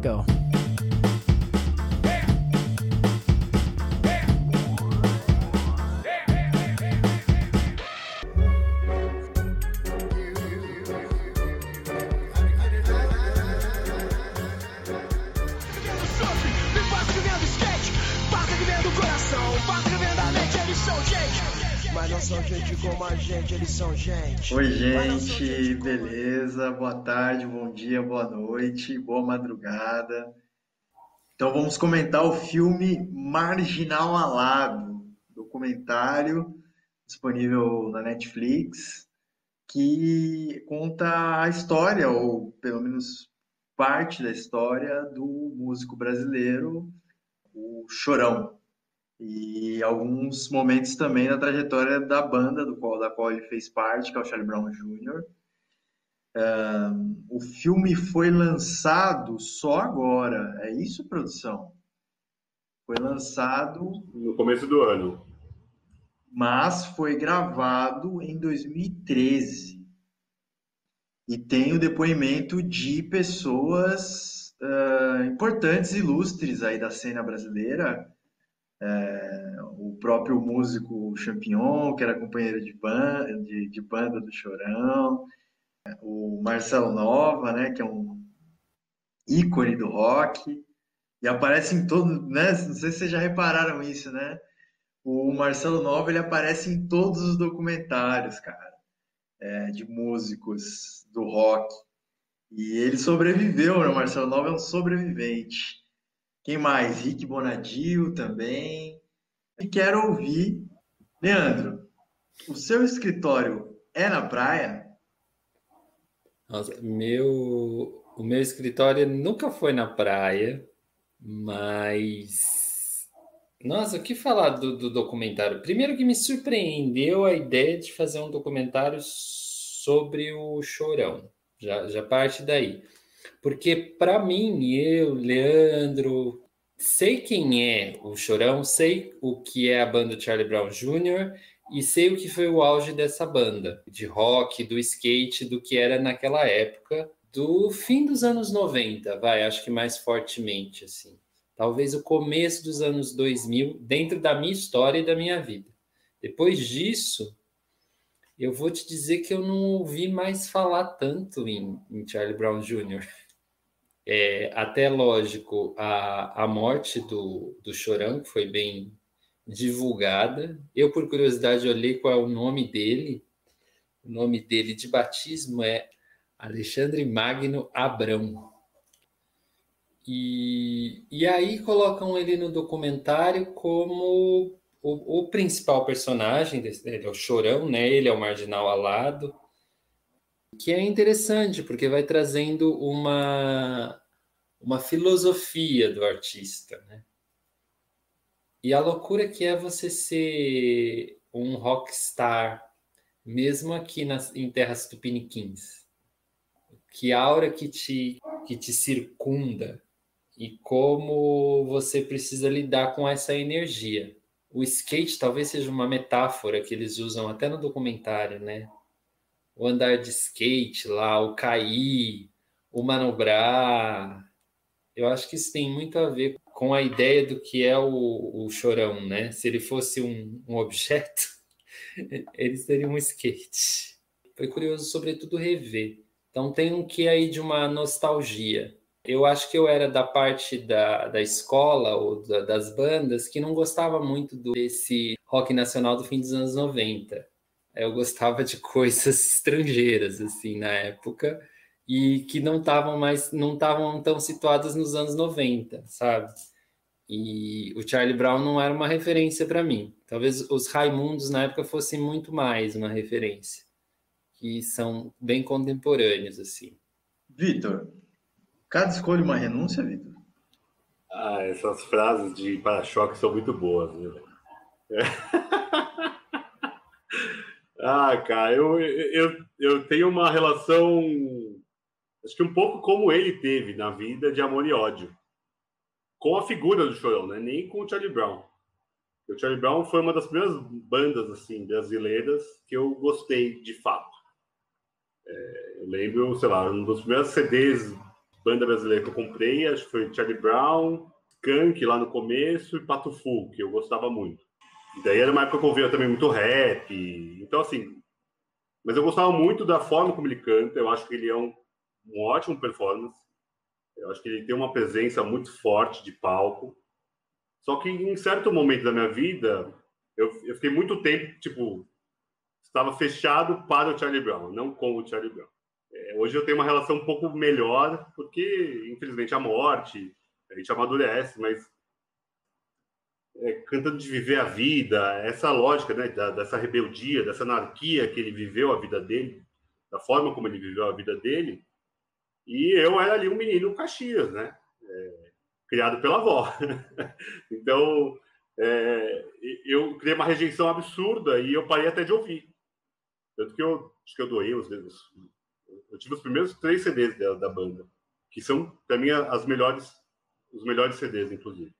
Go. Gente, são gente. Oi, gente, beleza? Boa tarde, bom dia, boa noite, boa madrugada. Então vamos comentar o filme Marginal Alado, documentário disponível na Netflix, que conta a história, ou pelo menos parte da história, do músico brasileiro, o Chorão e alguns momentos também na trajetória da banda do qual, da qual ele fez parte, que é o Charlie Brown Jr. Um, o filme foi lançado só agora, é isso, produção? Foi lançado no começo do ano, mas foi gravado em 2013 e tem o depoimento de pessoas uh, importantes, ilustres aí da cena brasileira é, o próprio músico Champignon, que era companheiro de banda, de, de banda do Chorão, o Marcelo Nova, né, que é um ícone do rock, e aparece em todo, né, não sei se vocês já repararam isso, né, o Marcelo Nova, ele aparece em todos os documentários, cara, é, de músicos do rock, e ele sobreviveu, né, o Marcelo Nova é um sobrevivente, quem mais? Rick Bonadio também. E quero ouvir. Leandro, o seu escritório é na praia? Nossa, meu, o meu escritório nunca foi na praia, mas. Nossa, o que falar do, do documentário? Primeiro que me surpreendeu a ideia de fazer um documentário sobre o Chorão. Já, já parte daí. Porque, para mim, eu, Leandro, sei quem é o Chorão, sei o que é a banda Charlie Brown Jr. e sei o que foi o auge dessa banda, de rock, do skate, do que era naquela época, do fim dos anos 90, vai, acho que mais fortemente, assim. Talvez o começo dos anos 2000, dentro da minha história e da minha vida. Depois disso, eu vou te dizer que eu não ouvi mais falar tanto em, em Charlie Brown Jr. É, até lógico, a, a morte do, do Chorão, que foi bem divulgada. Eu, por curiosidade, olhei qual é o nome dele. O nome dele de batismo é Alexandre Magno Abrão. E, e aí colocam ele no documentário como o, o principal personagem, desse, é o Chorão, né? Ele é o marginal alado que é interessante, porque vai trazendo uma, uma filosofia do artista, né? E a loucura que é você ser um rockstar, mesmo aqui nas, em terras tupiniquins. Que aura que te, que te circunda e como você precisa lidar com essa energia. O skate talvez seja uma metáfora que eles usam até no documentário, né? o andar de skate lá, o cair, o manobrar. Eu acho que isso tem muito a ver com a ideia do que é o, o chorão, né? Se ele fosse um, um objeto, ele seria um skate. Foi curioso, sobretudo, rever. Então tem um que aí de uma nostalgia. Eu acho que eu era da parte da, da escola ou da, das bandas que não gostava muito desse rock nacional do fim dos anos 90 eu gostava de coisas estrangeiras assim na época e que não estavam mais não estavam tão situadas nos anos 90, sabe? E o Charlie Brown não era uma referência para mim. Talvez os Raimundos na época fossem muito mais uma referência, que são bem contemporâneos assim. Vitor, cada escolha uma renúncia, Vitor? Ah, essas frases de para-choque são muito boas, viu? Ah, cara, eu, eu, eu tenho uma relação, acho que um pouco como ele teve na vida, de amor e ódio. Com a figura do Chorão, né? Nem com o Charlie Brown. O Charlie Brown foi uma das primeiras bandas, assim, brasileiras que eu gostei, de fato. É, eu lembro, sei lá, um dos primeiros CDs banda brasileira que eu comprei, acho que foi Charlie Brown, Skunk lá no começo e Pato Fu, que eu gostava muito. E daí era uma época que eu ouvia também muito rap. Então, assim. Mas eu gostava muito da forma como ele canta. Eu acho que ele é um, um ótimo performance. Eu acho que ele tem uma presença muito forte de palco. Só que em certo momento da minha vida, eu, eu fiquei muito tempo, tipo, estava fechado para o Charlie Brown, não com o Charlie Brown. É, hoje eu tenho uma relação um pouco melhor, porque, infelizmente, a morte, a gente amadurece, mas é, cantando de viver a vida, essa lógica né, da, dessa rebeldia, dessa anarquia que ele viveu a vida dele, da forma como ele viveu a vida dele. E eu era ali um menino Caxias, né? É, criado pela avó. então, é, eu criei uma rejeição absurda e eu parei até de ouvir. Tanto que eu acho que eu doei os dedos. Eu tive os primeiros três CDs da, da banda, que são, para mim, as melhores, os melhores CDs, inclusive.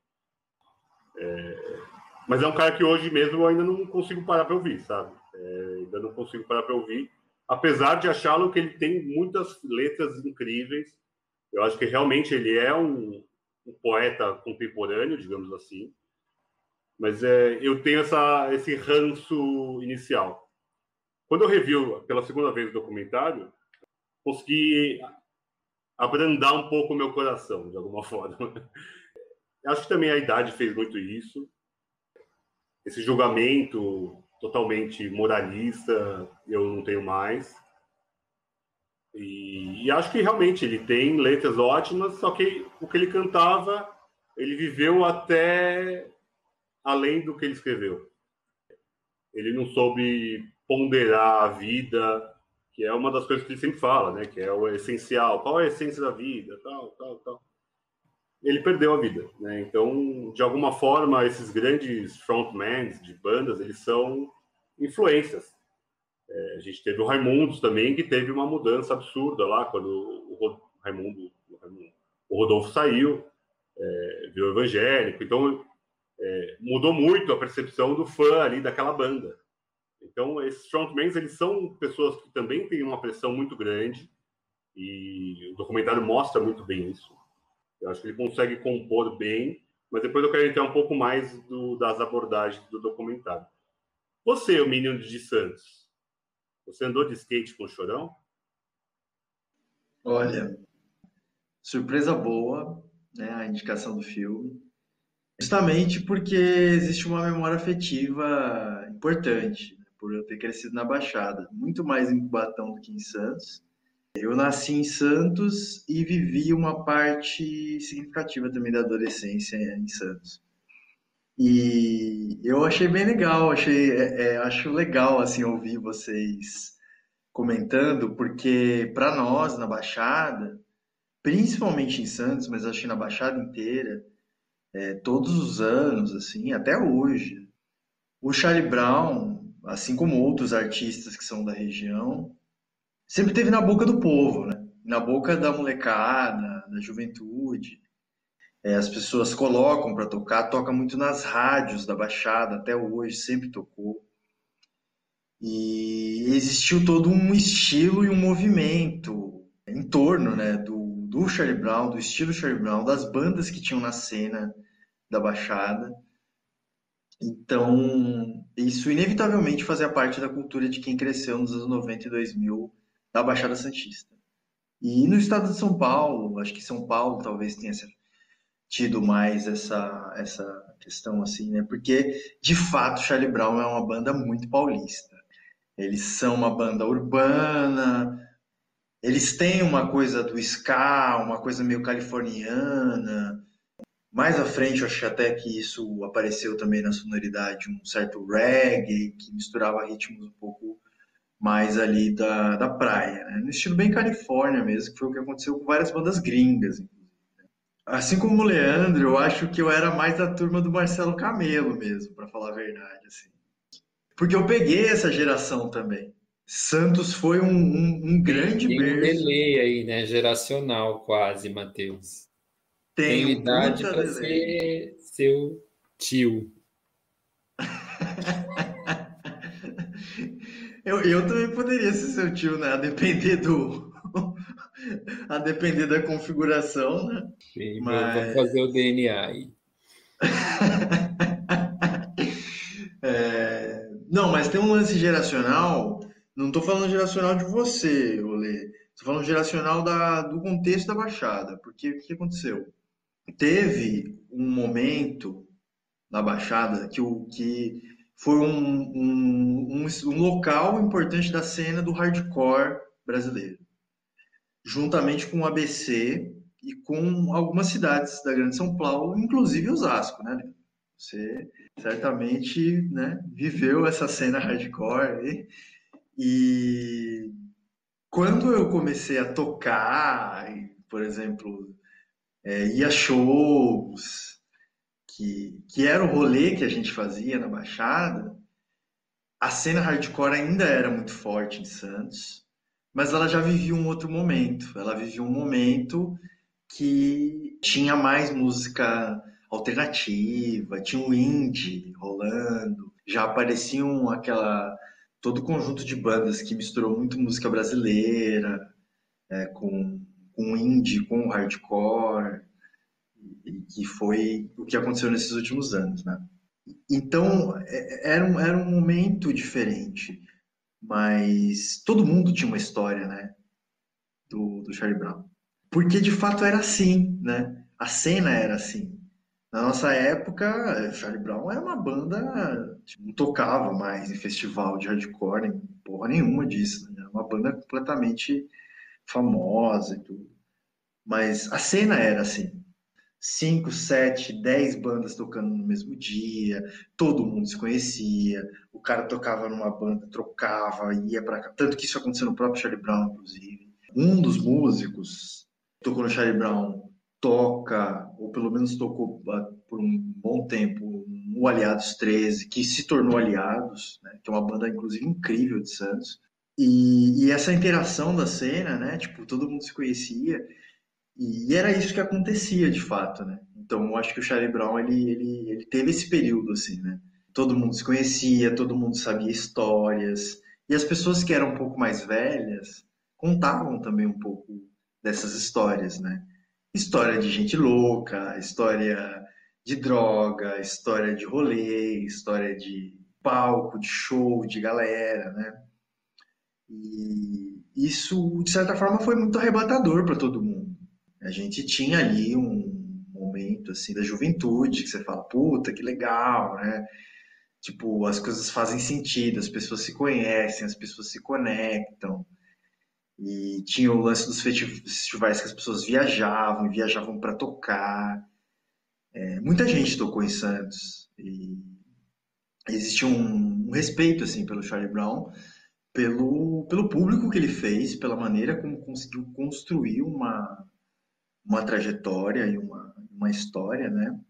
É, mas é um cara que hoje mesmo eu ainda não consigo parar para ouvir, sabe? É, ainda não consigo parar para ouvir, apesar de achá-lo que ele tem muitas letras incríveis. Eu acho que realmente ele é um, um poeta contemporâneo, digamos assim. Mas é, eu tenho essa, esse ranço inicial. Quando eu revi pela segunda vez o documentário, consegui abrandar um pouco o meu coração, de alguma forma. Acho que também a idade fez muito isso. Esse julgamento totalmente moralista eu não tenho mais. E, e, acho que realmente ele tem letras ótimas, só que o que ele cantava, ele viveu até além do que ele escreveu. Ele não soube ponderar a vida, que é uma das coisas que ele sempre fala, né? Que é o essencial. Qual é a essência da vida? Tal, tal, tal ele perdeu a vida, né? Então, de alguma forma, esses grandes frontmans de bandas, eles são influências. É, a gente teve o Raimundos também, que teve uma mudança absurda lá, quando o Raimundo, o Rodolfo saiu, é, virou evangélico. Então, é, mudou muito a percepção do fã ali daquela banda. Então, esses frontmans, eles são pessoas que também têm uma pressão muito grande, e o documentário mostra muito bem isso. Eu acho que ele consegue compor bem, mas depois eu quero entrar um pouco mais do, das abordagens do documentário. Você, o menino de Santos, você andou de skate com o Chorão? Olha, surpresa boa, né, a indicação do filme. Justamente porque existe uma memória afetiva importante, por eu ter crescido na Baixada, muito mais em Cubatão do que em Santos. Eu nasci em Santos e vivi uma parte significativa também da adolescência em Santos. E eu achei bem legal, achei, é, é, acho legal assim ouvir vocês comentando, porque para nós na Baixada, principalmente em Santos, mas acho que na Baixada inteira, é, todos os anos, assim, até hoje, o Charlie Brown, assim como outros artistas que são da região, sempre teve na boca do povo, né? na boca da molecada, da juventude. É, as pessoas colocam para tocar, toca muito nas rádios da Baixada, até hoje, sempre tocou. E existiu todo um estilo e um movimento em torno né, do, do Charlie Brown, do estilo Charlie Brown, das bandas que tinham na cena da Baixada. Então, isso inevitavelmente fazia parte da cultura de quem cresceu nos anos 90 e 2000 da Baixada Santista. E no estado de São Paulo, acho que São Paulo talvez tenha tido mais essa, essa questão assim, né? Porque, de fato, Charlie Brown é uma banda muito paulista. Eles são uma banda urbana, eles têm uma coisa do ska, uma coisa meio californiana. Mais à frente, eu acho até que isso apareceu também na sonoridade, um certo reggae, que misturava ritmos um pouco mais ali da, da praia, né? no estilo bem Califórnia mesmo, que foi o que aconteceu com várias bandas gringas. Né? Assim como o Leandro, eu acho que eu era mais da turma do Marcelo Camelo mesmo, para falar a verdade. Assim. Porque eu peguei essa geração também. Santos foi um, um, um grande Tem berço. um delay aí, né? Geracional quase, Matheus. Tem Tem idade para ser seu tio. Eu, eu também poderia ser seu tio, né? A depender do, a depender da configuração, né? Sim, Mas... Vou fazer o DNA aí. é... Não, mas tem um lance geracional. Não estou falando geracional de você, Olê. Estou falando geracional da, do contexto da Baixada. Porque o que aconteceu? Teve um momento na Baixada que, o, que foi um, um, um, um local importante da cena do hardcore brasileiro juntamente com o ABC e com algumas cidades da Grande São Paulo, inclusive Osasco, né? Você certamente né, viveu essa cena hardcore e quando eu comecei a tocar, por exemplo, é, ia shows, que, que era o rolê que a gente fazia na Baixada, a cena hardcore ainda era muito forte em Santos mas ela já vivia um outro momento. Ela vivia um momento que tinha mais música alternativa, tinha um indie rolando, já apareciam aquela todo conjunto de bandas que misturou muito música brasileira é, com, com indie, com hardcore, e que foi o que aconteceu nesses últimos anos, né? Então é, era um, era um momento diferente mas todo mundo tinha uma história, né? Do, do Charlie Brown. Porque de fato era assim, né? A cena era assim. Na nossa época, Charlie Brown era uma banda tipo, não tocava mais em festival de hardcore, nem porra nenhuma disso. Né? Era uma banda completamente famosa e tudo. Mas a cena era assim cinco, sete, dez bandas tocando no mesmo dia, todo mundo se conhecia, o cara tocava numa banda, trocava, ia para cá. Tanto que isso aconteceu no próprio Charlie Brown, inclusive. Um dos músicos tocou no Charlie Brown, toca, ou pelo menos tocou ah, por um bom tempo, no Aliados 13, que se tornou Aliados, né, que é uma banda, inclusive, incrível de Santos. E, e essa interação da cena, né, tipo, todo mundo se conhecia, e era isso que acontecia de fato, né? Então, eu acho que o Charlie Brown ele, ele, ele teve esse período assim, né? Todo mundo se conhecia, todo mundo sabia histórias, e as pessoas que eram um pouco mais velhas contavam também um pouco dessas histórias, né? História de gente louca, história de droga, história de rolê, história de palco, de show, de galera, né? E isso, de certa forma, foi muito arrebatador para todo mundo a gente tinha ali um momento assim da juventude que você fala, puta, que legal, né? Tipo, as coisas fazem sentido, as pessoas se conhecem, as pessoas se conectam. E tinha o lance dos festivais que as pessoas viajavam, viajavam para tocar. É, muita gente tocou em Santos e existia um, um, respeito assim pelo Charlie Brown, pelo, pelo público que ele fez, pela maneira como conseguiu construir uma uma trajetória e uma, uma história, né?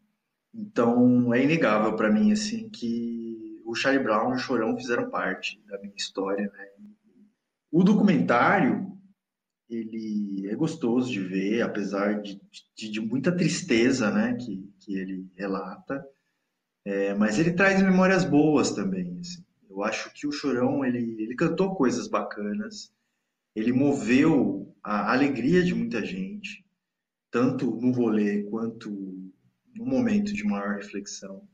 Então é inegável para mim assim que o Charlie Brown e o Chorão fizeram parte da minha história, né? O documentário ele é gostoso de ver, apesar de, de, de muita tristeza, né, que, que ele relata, é, mas ele traz memórias boas também. Assim. Eu acho que o Chorão ele, ele cantou coisas bacanas, ele moveu a alegria de muita gente, tanto no rolê quanto no momento de maior reflexão.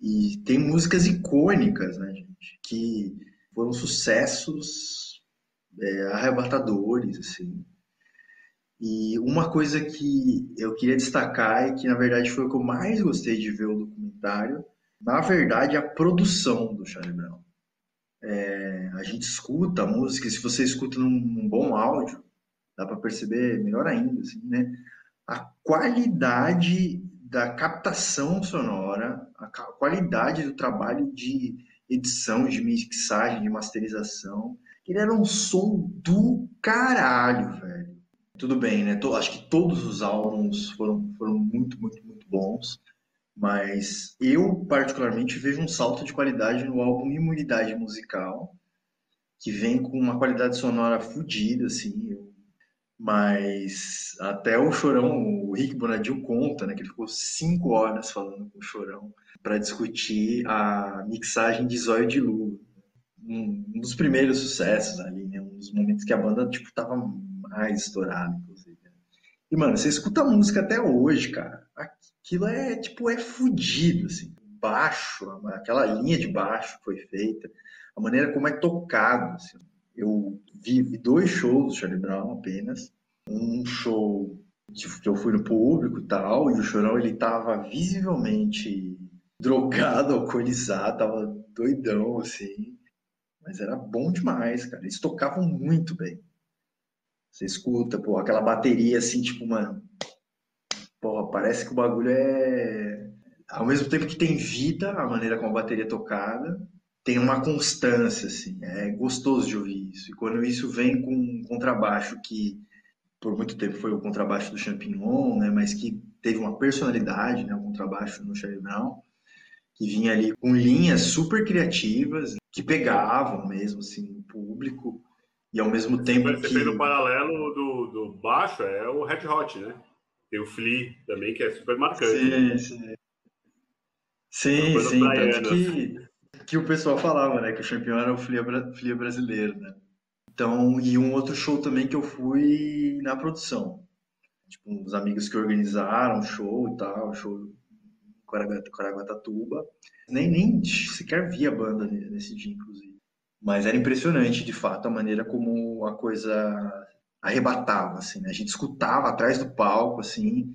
E tem músicas icônicas, né, gente, que foram sucessos é, arrebatadores, assim. E uma coisa que eu queria destacar e que, na verdade, foi o que eu mais gostei de ver o documentário, na verdade, a produção do Charlie Brown. É, a gente escuta a música, se você escuta num, num bom áudio, dá para perceber melhor ainda, assim, né? a qualidade da captação sonora, a qualidade do trabalho de edição, de mixagem, de masterização. Ele era um som do caralho, velho. Tudo bem, né? Acho que todos os álbuns foram, foram muito, muito, muito bons. Mas eu, particularmente, vejo um salto de qualidade no álbum Imunidade Musical, que vem com uma qualidade sonora fodida, assim. Mas até o Chorão, o Rick Bonadil conta, né, que ele ficou cinco horas falando com o Chorão para discutir a mixagem de Zóio de Lua. Um, um, dos primeiros sucessos ali, né, um dos momentos que a banda tipo tava mais inclusive. E, mano, você escuta música até hoje, cara. Aquilo é, tipo, é fudido, assim. Baixo, aquela linha de baixo que foi feita, a maneira como é tocado, assim. Eu vi dois shows do Charlie Brown apenas. Um show que eu fui no público e tal, e o Chorão, ele tava visivelmente drogado, alcoolizado, tava doidão, assim. Mas era bom demais, cara. Eles tocavam muito bem. Você escuta, pô, aquela bateria assim, tipo, mano. Pô, parece que o bagulho é. Ao mesmo tempo que tem vida, a maneira como a bateria é tocada, tem uma constância, assim. É gostoso de ouvir isso. E quando isso vem com um contrabaixo que por muito tempo foi o contrabaixo do Champignon, né, mas que teve uma personalidade, né, o contrabaixo no Charlie Brown, que vinha ali com linhas super criativas, que pegavam mesmo assim o público e ao mesmo tempo Você que fez o paralelo do, do baixo é o Red Hot, né? Tem o Flea também que é super marcante. Sim, né? sim. Sim, sim, tanto que, que o pessoal falava, né, que o Champignon era o Flea, Flea brasileiro, né? Então, e um outro show também que eu fui na produção. Tipo, uns amigos que organizaram show e tal, show Caraguatatuba. Nem, nem sequer vi a banda nesse dia, inclusive. Mas era impressionante, de fato, a maneira como a coisa arrebatava, assim, né? A gente escutava atrás do palco, assim,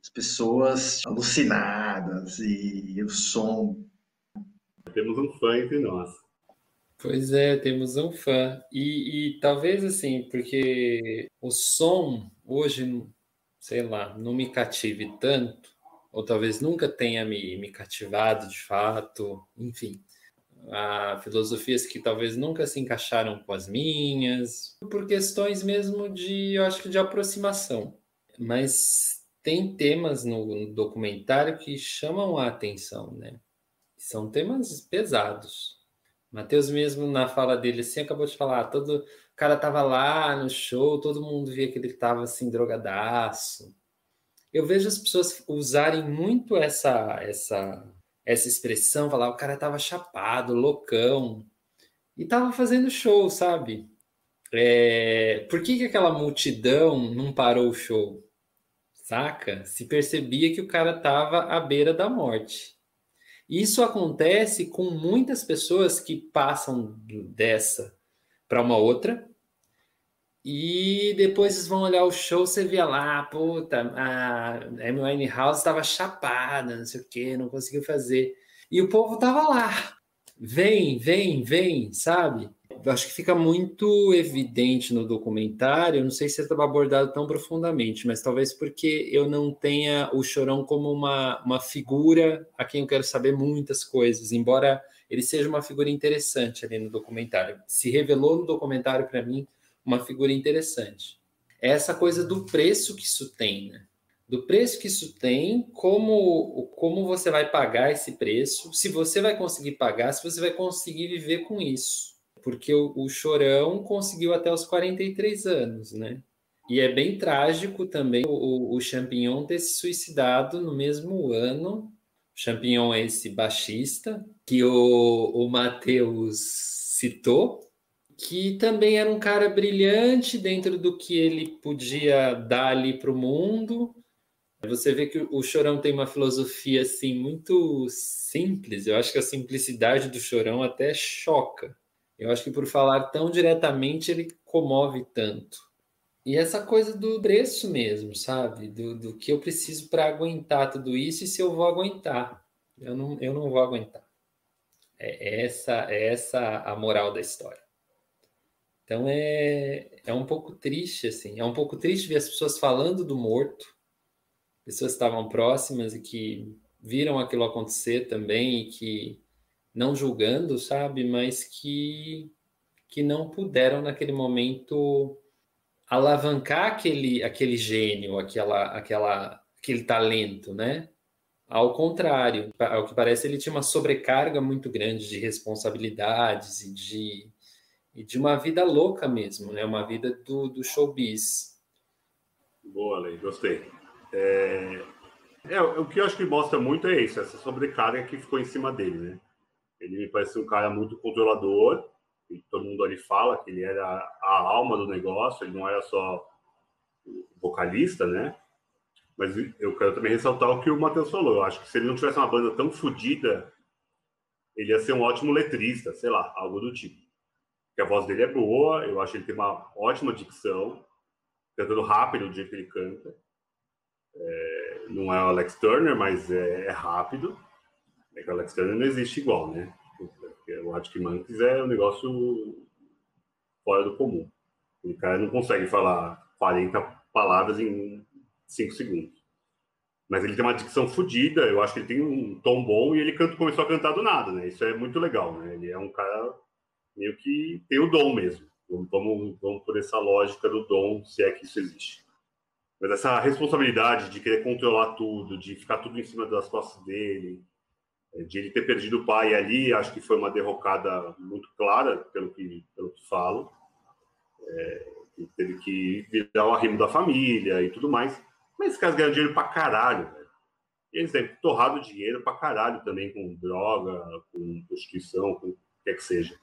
as pessoas alucinadas e o som. Temos um fã entre nós. Pois é, temos um fã. E, e, talvez assim, porque o som hoje, sei lá, não me cative tanto, ou talvez nunca tenha me, me cativado de fato, enfim. Há filosofias que talvez nunca se encaixaram com as minhas, por questões mesmo de, eu acho que de aproximação. Mas tem temas no documentário que chamam a atenção, né? São temas pesados Matheus mesmo na fala dele assim acabou de falar, todo o cara tava lá no show, todo mundo via que ele tava assim drogadaço. Eu vejo as pessoas usarem muito essa essa essa expressão, falar o cara tava chapado, loucão e tava fazendo show, sabe? É, por que, que aquela multidão não parou o show? Saca? Se percebia que o cara tava à beira da morte. Isso acontece com muitas pessoas que passam dessa para uma outra e depois vão olhar o show, você via lá, puta, a Amy House estava chapada, não sei o que, não conseguiu fazer. E o povo tava lá. Vem, vem, vem, sabe? Eu acho que fica muito evidente no documentário, não sei se estava abordado tão profundamente, mas talvez porque eu não tenha o Chorão como uma, uma figura a quem eu quero saber muitas coisas, embora ele seja uma figura interessante ali no documentário. Se revelou no documentário para mim uma figura interessante. É essa coisa do preço que isso tem, né? Do preço que isso tem, como, como você vai pagar esse preço, se você vai conseguir pagar, se você vai conseguir viver com isso porque o, o Chorão conseguiu até os 43 anos, né? E é bem trágico também o, o Champignon ter se suicidado no mesmo ano. Champignon é esse baixista que o, o Matheus citou, que também era um cara brilhante dentro do que ele podia dar ali para o mundo. Você vê que o Chorão tem uma filosofia assim muito simples. Eu acho que a simplicidade do Chorão até choca. Eu acho que por falar tão diretamente ele comove tanto. E essa coisa do preço mesmo, sabe? Do, do que eu preciso para aguentar tudo isso e se eu vou aguentar. Eu não, eu não vou aguentar. É essa, é essa a moral da história. Então é, é um pouco triste, assim. É um pouco triste ver as pessoas falando do morto, pessoas que estavam próximas e que viram aquilo acontecer também e que não julgando, sabe, mas que que não puderam naquele momento alavancar aquele aquele gênio, aquela aquela aquele talento, né? Ao contrário, ao que parece, ele tinha uma sobrecarga muito grande de responsabilidades e de, e de uma vida louca mesmo, né? Uma vida do, do showbiz. Boa, Lei, gostei. É... é, o que eu acho que mostra muito é isso, essa sobrecarga que ficou em cima dele, né? Ele me parece um cara muito controlador, e todo mundo ali fala que ele era a alma do negócio, ele não era só vocalista, né? Mas eu quero também ressaltar o que o Matheus falou. Eu acho que se ele não tivesse uma banda tão fodida, ele ia ser um ótimo letrista, sei lá, algo do tipo. Porque a voz dele é boa, eu acho que ele tem uma ótima dicção, cantando rápido do jeito que ele canta. É, não é o Alex Turner, mas é, é rápido. É que o Alex Turner não existe igual, né? O Arctic Monkeys é um negócio fora do comum. O cara não consegue falar 40 palavras em 5 segundos. Mas ele tem uma dicção fodida, eu acho que ele tem um tom bom e ele canta, começou a cantar do nada, né? Isso é muito legal, né? Ele é um cara meio que tem o dom mesmo. Vamos, vamos por essa lógica do dom, se é que isso existe. Mas essa responsabilidade de querer controlar tudo, de ficar tudo em cima das costas dele, é, de ele ter perdido o pai ali, acho que foi uma derrocada muito clara, pelo que, pelo que falo. É, teve que virar o arrimo da família e tudo mais. Mas esses caras ganham dinheiro pra caralho, velho. Eles ter torrado dinheiro pra caralho também com droga, com prostituição, com o que quer que seja.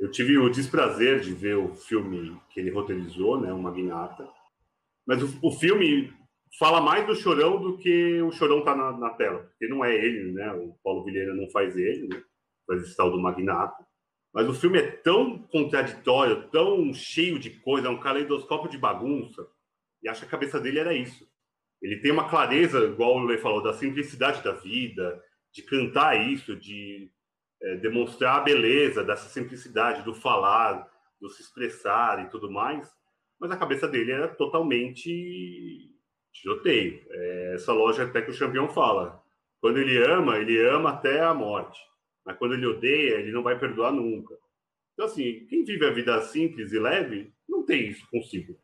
Eu tive o desprazer de ver o filme que ele roteirizou, né, o Magnata. Mas o, o filme fala mais do Chorão do que o Chorão tá na, na, tela. Porque não é ele, né? O Paulo Vilhena não faz ele, né? Faz esse tal do Magnata. Mas o filme é tão contraditório, tão cheio de coisa, é um caleidoscópio de bagunça. E acho que a cabeça dele era isso. Ele tem uma clareza, igual o Lê falou, da simplicidade da vida, de cantar isso, de é, demonstrar a beleza dessa simplicidade, do falar, do se expressar e tudo mais. Mas a cabeça dele era totalmente tiroteio. É essa loja até que o campeão fala. Quando ele ama, ele ama até a morte. Mas quando ele odeia, ele não vai perdoar nunca. Então, assim, quem vive a vida simples e leve, não tem isso consigo.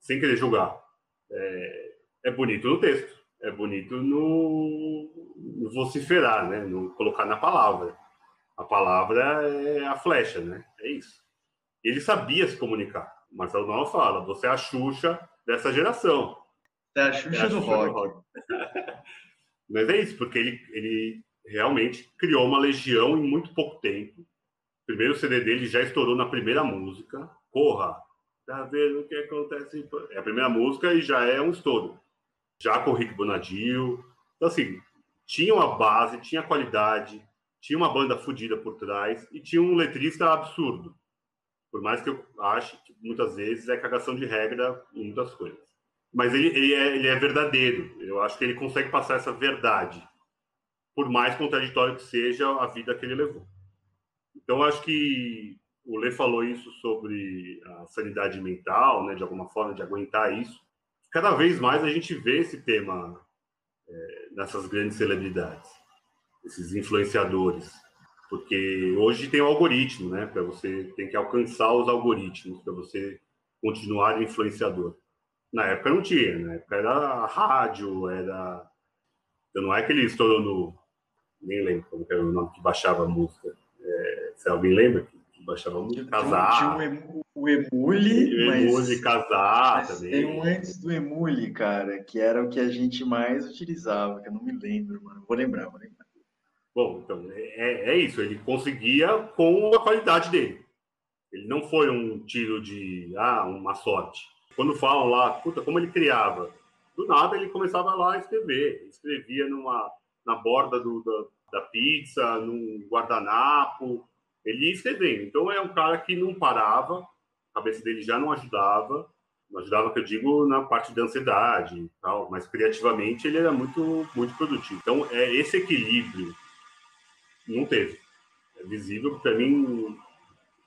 Sem querer julgar. É, é bonito no texto. É bonito no, no vociferar, né? No colocar na palavra. A palavra é a flecha, né? É isso. Ele sabia se comunicar. Marcelo Nova fala, você é a Xuxa dessa geração. É a Xuxa, é a Xuxa do, rock. do rock. Mas é isso, porque ele, ele realmente criou uma legião em muito pouco tempo. O primeiro CD dele já estourou na primeira música. Corra! Tá vendo o que acontece? É a primeira música e já é um estouro. Já com o Rick Bonadio. Então, assim, tinha uma base, tinha qualidade, tinha uma banda fodida por trás e tinha um letrista absurdo. Por mais que eu ache que muitas vezes é cagação de regra em muitas coisas. Mas ele, ele, é, ele é verdadeiro. Eu acho que ele consegue passar essa verdade por mais contraditório que seja a vida que ele levou. Então, acho que o Lê falou isso sobre a sanidade mental, né, de alguma forma, de aguentar isso. Cada vez mais a gente vê esse tema é, nessas grandes celebridades, esses influenciadores, porque hoje tem o algoritmo, né, para você tem que alcançar os algoritmos para você continuar influenciador. Na época não tinha, na época era rádio, era então não é que ele estourou no nem lembro como era o nome que baixava a música. É, se alguém lembra que, que baixava a música, casar. Tinha o Emule, o Emule casar também. Tem um antes do Emule, cara, que era o que a gente mais utilizava, que eu não me lembro, mano. Vou lembrar, vou lembrar. Bom, então, é, é isso. Ele conseguia com a qualidade dele. Ele não foi um tiro de, ah, uma sorte. Quando falam lá, puta, como ele criava? Do nada ele começava lá a escrever. escrevia numa, na borda do, da, da pizza, num guardanapo. Ele ia escrevendo. Então é um cara que não parava, a cabeça dele já não ajudava. Não ajudava, que eu digo, na parte da ansiedade e tal, mas criativamente ele era muito, muito produtivo. Então é esse equilíbrio não teve. É visível para mim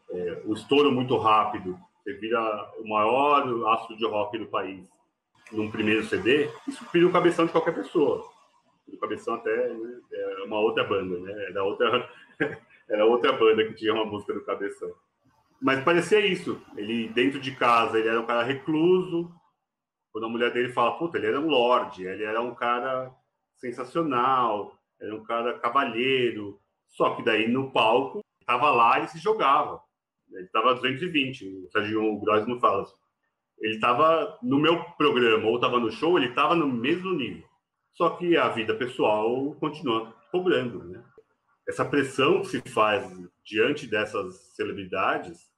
é, o estouro muito rápido. Você vira o maior astro de rock do país num primeiro CD, isso vira o cabeção de qualquer pessoa do Cabeção até né, é uma outra banda, né? Era outra, era outra banda que tinha uma música do Cabeção. Mas parecia isso. Ele, dentro de casa, ele era um cara recluso. Quando a mulher dele fala, puta, ele era um lorde, ele era um cara sensacional, era um cara cavalheiro. Só que daí no palco, tava lá e se jogava. Ele tava 220, o Sérgio Gross não fala. Ele tava no meu programa ou tava no show, ele tava no mesmo nível. Só que a vida pessoal continua cobrando, né? Essa pressão que se faz diante dessas celebridades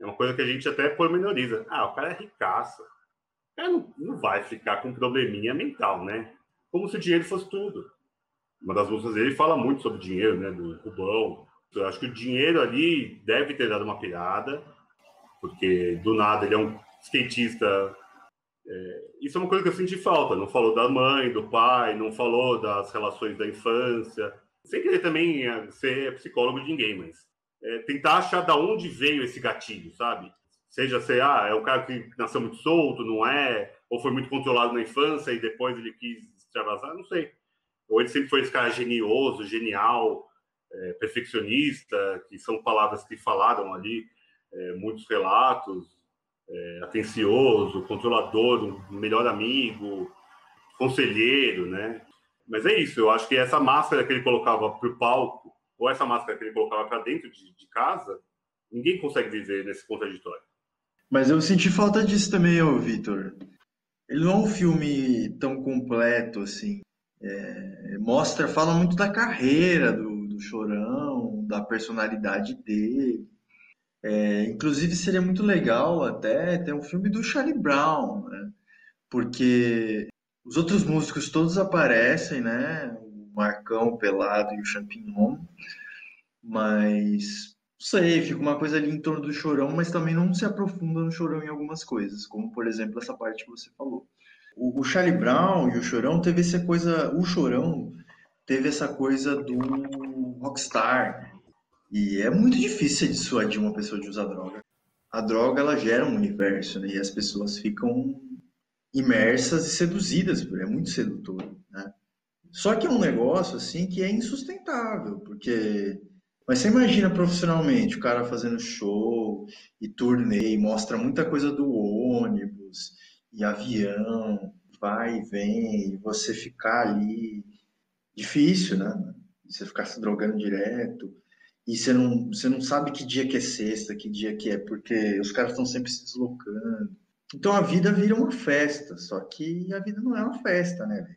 é uma coisa que a gente até pormenoriza. Ah, o cara é ricaço. cara não, não vai ficar com probleminha mental, né? Como se o dinheiro fosse tudo. Uma das músicas dele fala muito sobre dinheiro, né? Do Rubão. Eu acho que o dinheiro ali deve ter dado uma pirada, porque do nada ele é um skatista. É, isso é uma coisa que eu senti falta. Não falou da mãe, do pai, não falou das relações da infância. Sem querer também é, ser psicólogo de ninguém, mas é, tentar achar da onde veio esse gatilho, sabe? Seja ser, ah, é o cara que nasceu muito solto, não é? Ou foi muito controlado na infância e depois ele quis extravasar, não sei. Ou ele sempre foi esse cara genioso, genial, é, perfeccionista, que são palavras que falaram ali, é, muitos relatos, é, atencioso, controlador, um melhor amigo, conselheiro, né? Mas é isso, eu acho que essa máscara que ele colocava para o palco, ou essa máscara que ele colocava para dentro de, de, casa, ninguém consegue viver nesse contraditório. Mas eu senti falta disso também, ô Vitor. Ele não é um filme tão completo assim. É, mostra, fala muito da carreira do, do Chorão, da personalidade dele. É, inclusive seria muito legal até ter um filme do Charlie Brown, né? porque os outros músicos todos aparecem, né? O Marcão, o Pelado e o Champignon, mas não sei, fica uma coisa ali em torno do Chorão, mas também não se aprofunda no Chorão em algumas coisas, como por exemplo essa parte que você falou. O, Charlie Brown e o Chorão teve essa coisa, o Chorão teve essa coisa do rockstar, e é muito difícil dissuadir uma pessoa de usar droga. A droga ela gera um universo, né? E as pessoas ficam imersas e seduzidas, é muito sedutor, né? Só que é um negócio assim que é insustentável, porque mas você imagina profissionalmente o cara fazendo show e turnê, e mostra muita coisa do ônibus e avião, vai e vem, e você ficar ali difícil, né? Você ficar se drogando direto e você não, você não sabe que dia que é sexta, que dia que é, porque os caras estão sempre se deslocando. Então a vida vira uma festa, só que a vida não é uma festa, né?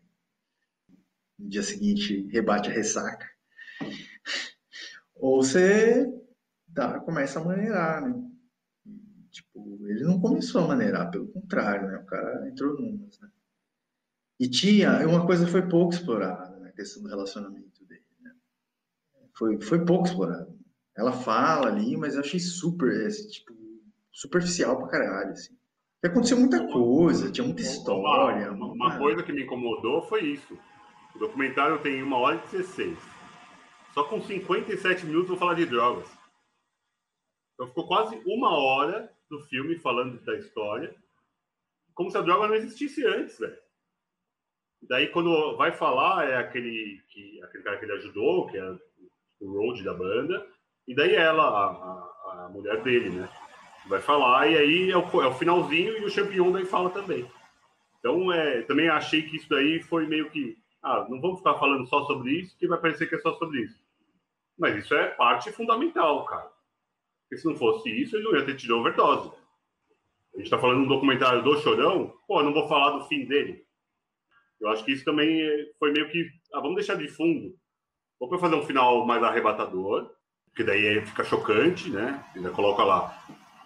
No dia seguinte rebate a ressaca. Ou você tá, começa a maneirar, né? Ele não começou a maneirar, pelo contrário, né? O cara entrou numas, né? E tinha, uma coisa foi pouco explorada, né? A questão do relacionamento dele, né? Foi, foi pouco explorado. Ela fala ali, mas eu achei super, esse, tipo, superficial pra caralho, assim. Porque aconteceu muita coisa, tinha muita história. Uma, uma, coisa que me incomodou foi isso. O documentário tem uma hora e 16. Só com 57 minutos vou falar de drogas. Então ficou quase uma hora do filme falando da história, como se a droga não existisse antes, velho. Daí quando vai falar é aquele que aquele cara que ele ajudou, que é o road da banda, e daí ela, a, a, a mulher dele, né? vai falar, e aí é o, é o finalzinho e o Champignon daí fala também. Então, é, também achei que isso daí foi meio que, ah, não vamos ficar falando só sobre isso, que vai parecer que é só sobre isso. Mas isso é parte fundamental, cara. Porque se não fosse isso, ele não ia ter tido overdose. A gente tá falando um documentário do Chorão, pô, eu não vou falar do fim dele. Eu acho que isso também foi meio que, ah, vamos deixar de fundo. Ou para fazer um final mais arrebatador, porque daí fica chocante, né? Ainda coloca lá,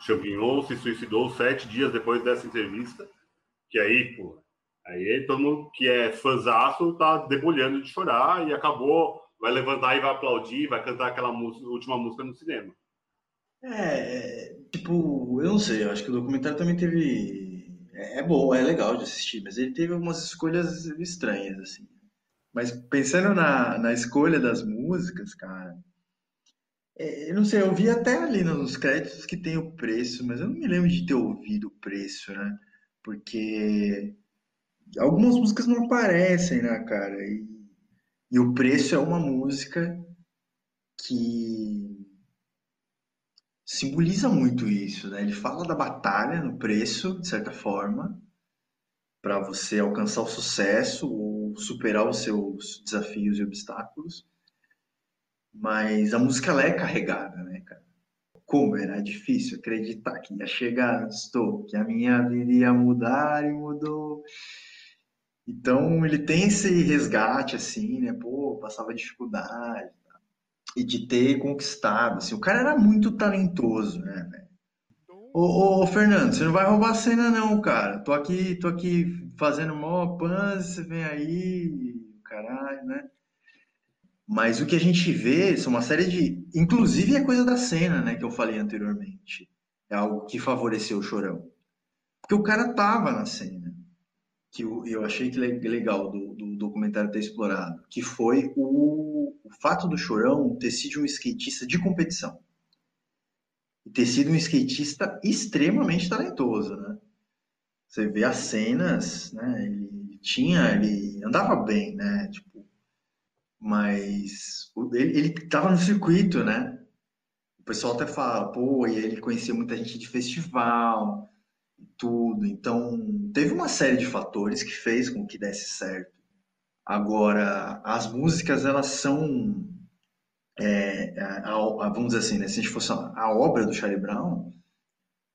Champignon se suicidou sete dias depois dessa entrevista. Que aí, pô, aí todo mundo que é fãzaço tá debulhando de chorar e acabou, vai levantar e vai aplaudir, vai cantar aquela música, última música no cinema. É, tipo, eu não sei, eu acho que o documentário também teve. É, é bom, é legal de assistir, mas ele teve algumas escolhas estranhas, assim. Mas pensando na, na escolha das músicas, cara, é, eu não sei, eu vi até ali nos créditos que tem o preço, mas eu não me lembro de ter ouvido o preço, né? Porque algumas músicas não aparecem, né, cara? E, e o preço é uma música que simboliza muito isso, né? Ele fala da batalha no preço, de certa forma, para você alcançar o sucesso ou superar os seus desafios e obstáculos. Mas a música ela é carregada, né, cara? Como era difícil acreditar que ia chegar estou, que a minha vida ia mudar e mudou. Então ele tem esse resgate assim, né? Pô, passava dificuldade e de ter conquistado. Assim, o cara era muito talentoso, né? Ô, ô, Fernando, você não vai roubar a cena não, cara. Tô aqui, tô aqui fazendo mó você vem aí, caralho, né? Mas o que a gente vê são uma série de. Inclusive é coisa da cena, né, que eu falei anteriormente. É algo que favoreceu o chorão. Porque o cara tava na cena. Que eu, eu achei que legal do, do documentário ter explorado. Que foi o, o fato do chorão ter sido um skatista de competição e ter sido um skatista extremamente talentoso, né? Você vê as cenas, né? Ele tinha, ele andava bem, né? Tipo, mas ele, ele tava no circuito, né? O pessoal até fala, pô, e ele conhecia muita gente de festival e tudo. Então, teve uma série de fatores que fez com que desse certo. Agora, as músicas, elas são é, a, a, vamos dizer assim, né, se a gente fosse a obra do Charlie Brown,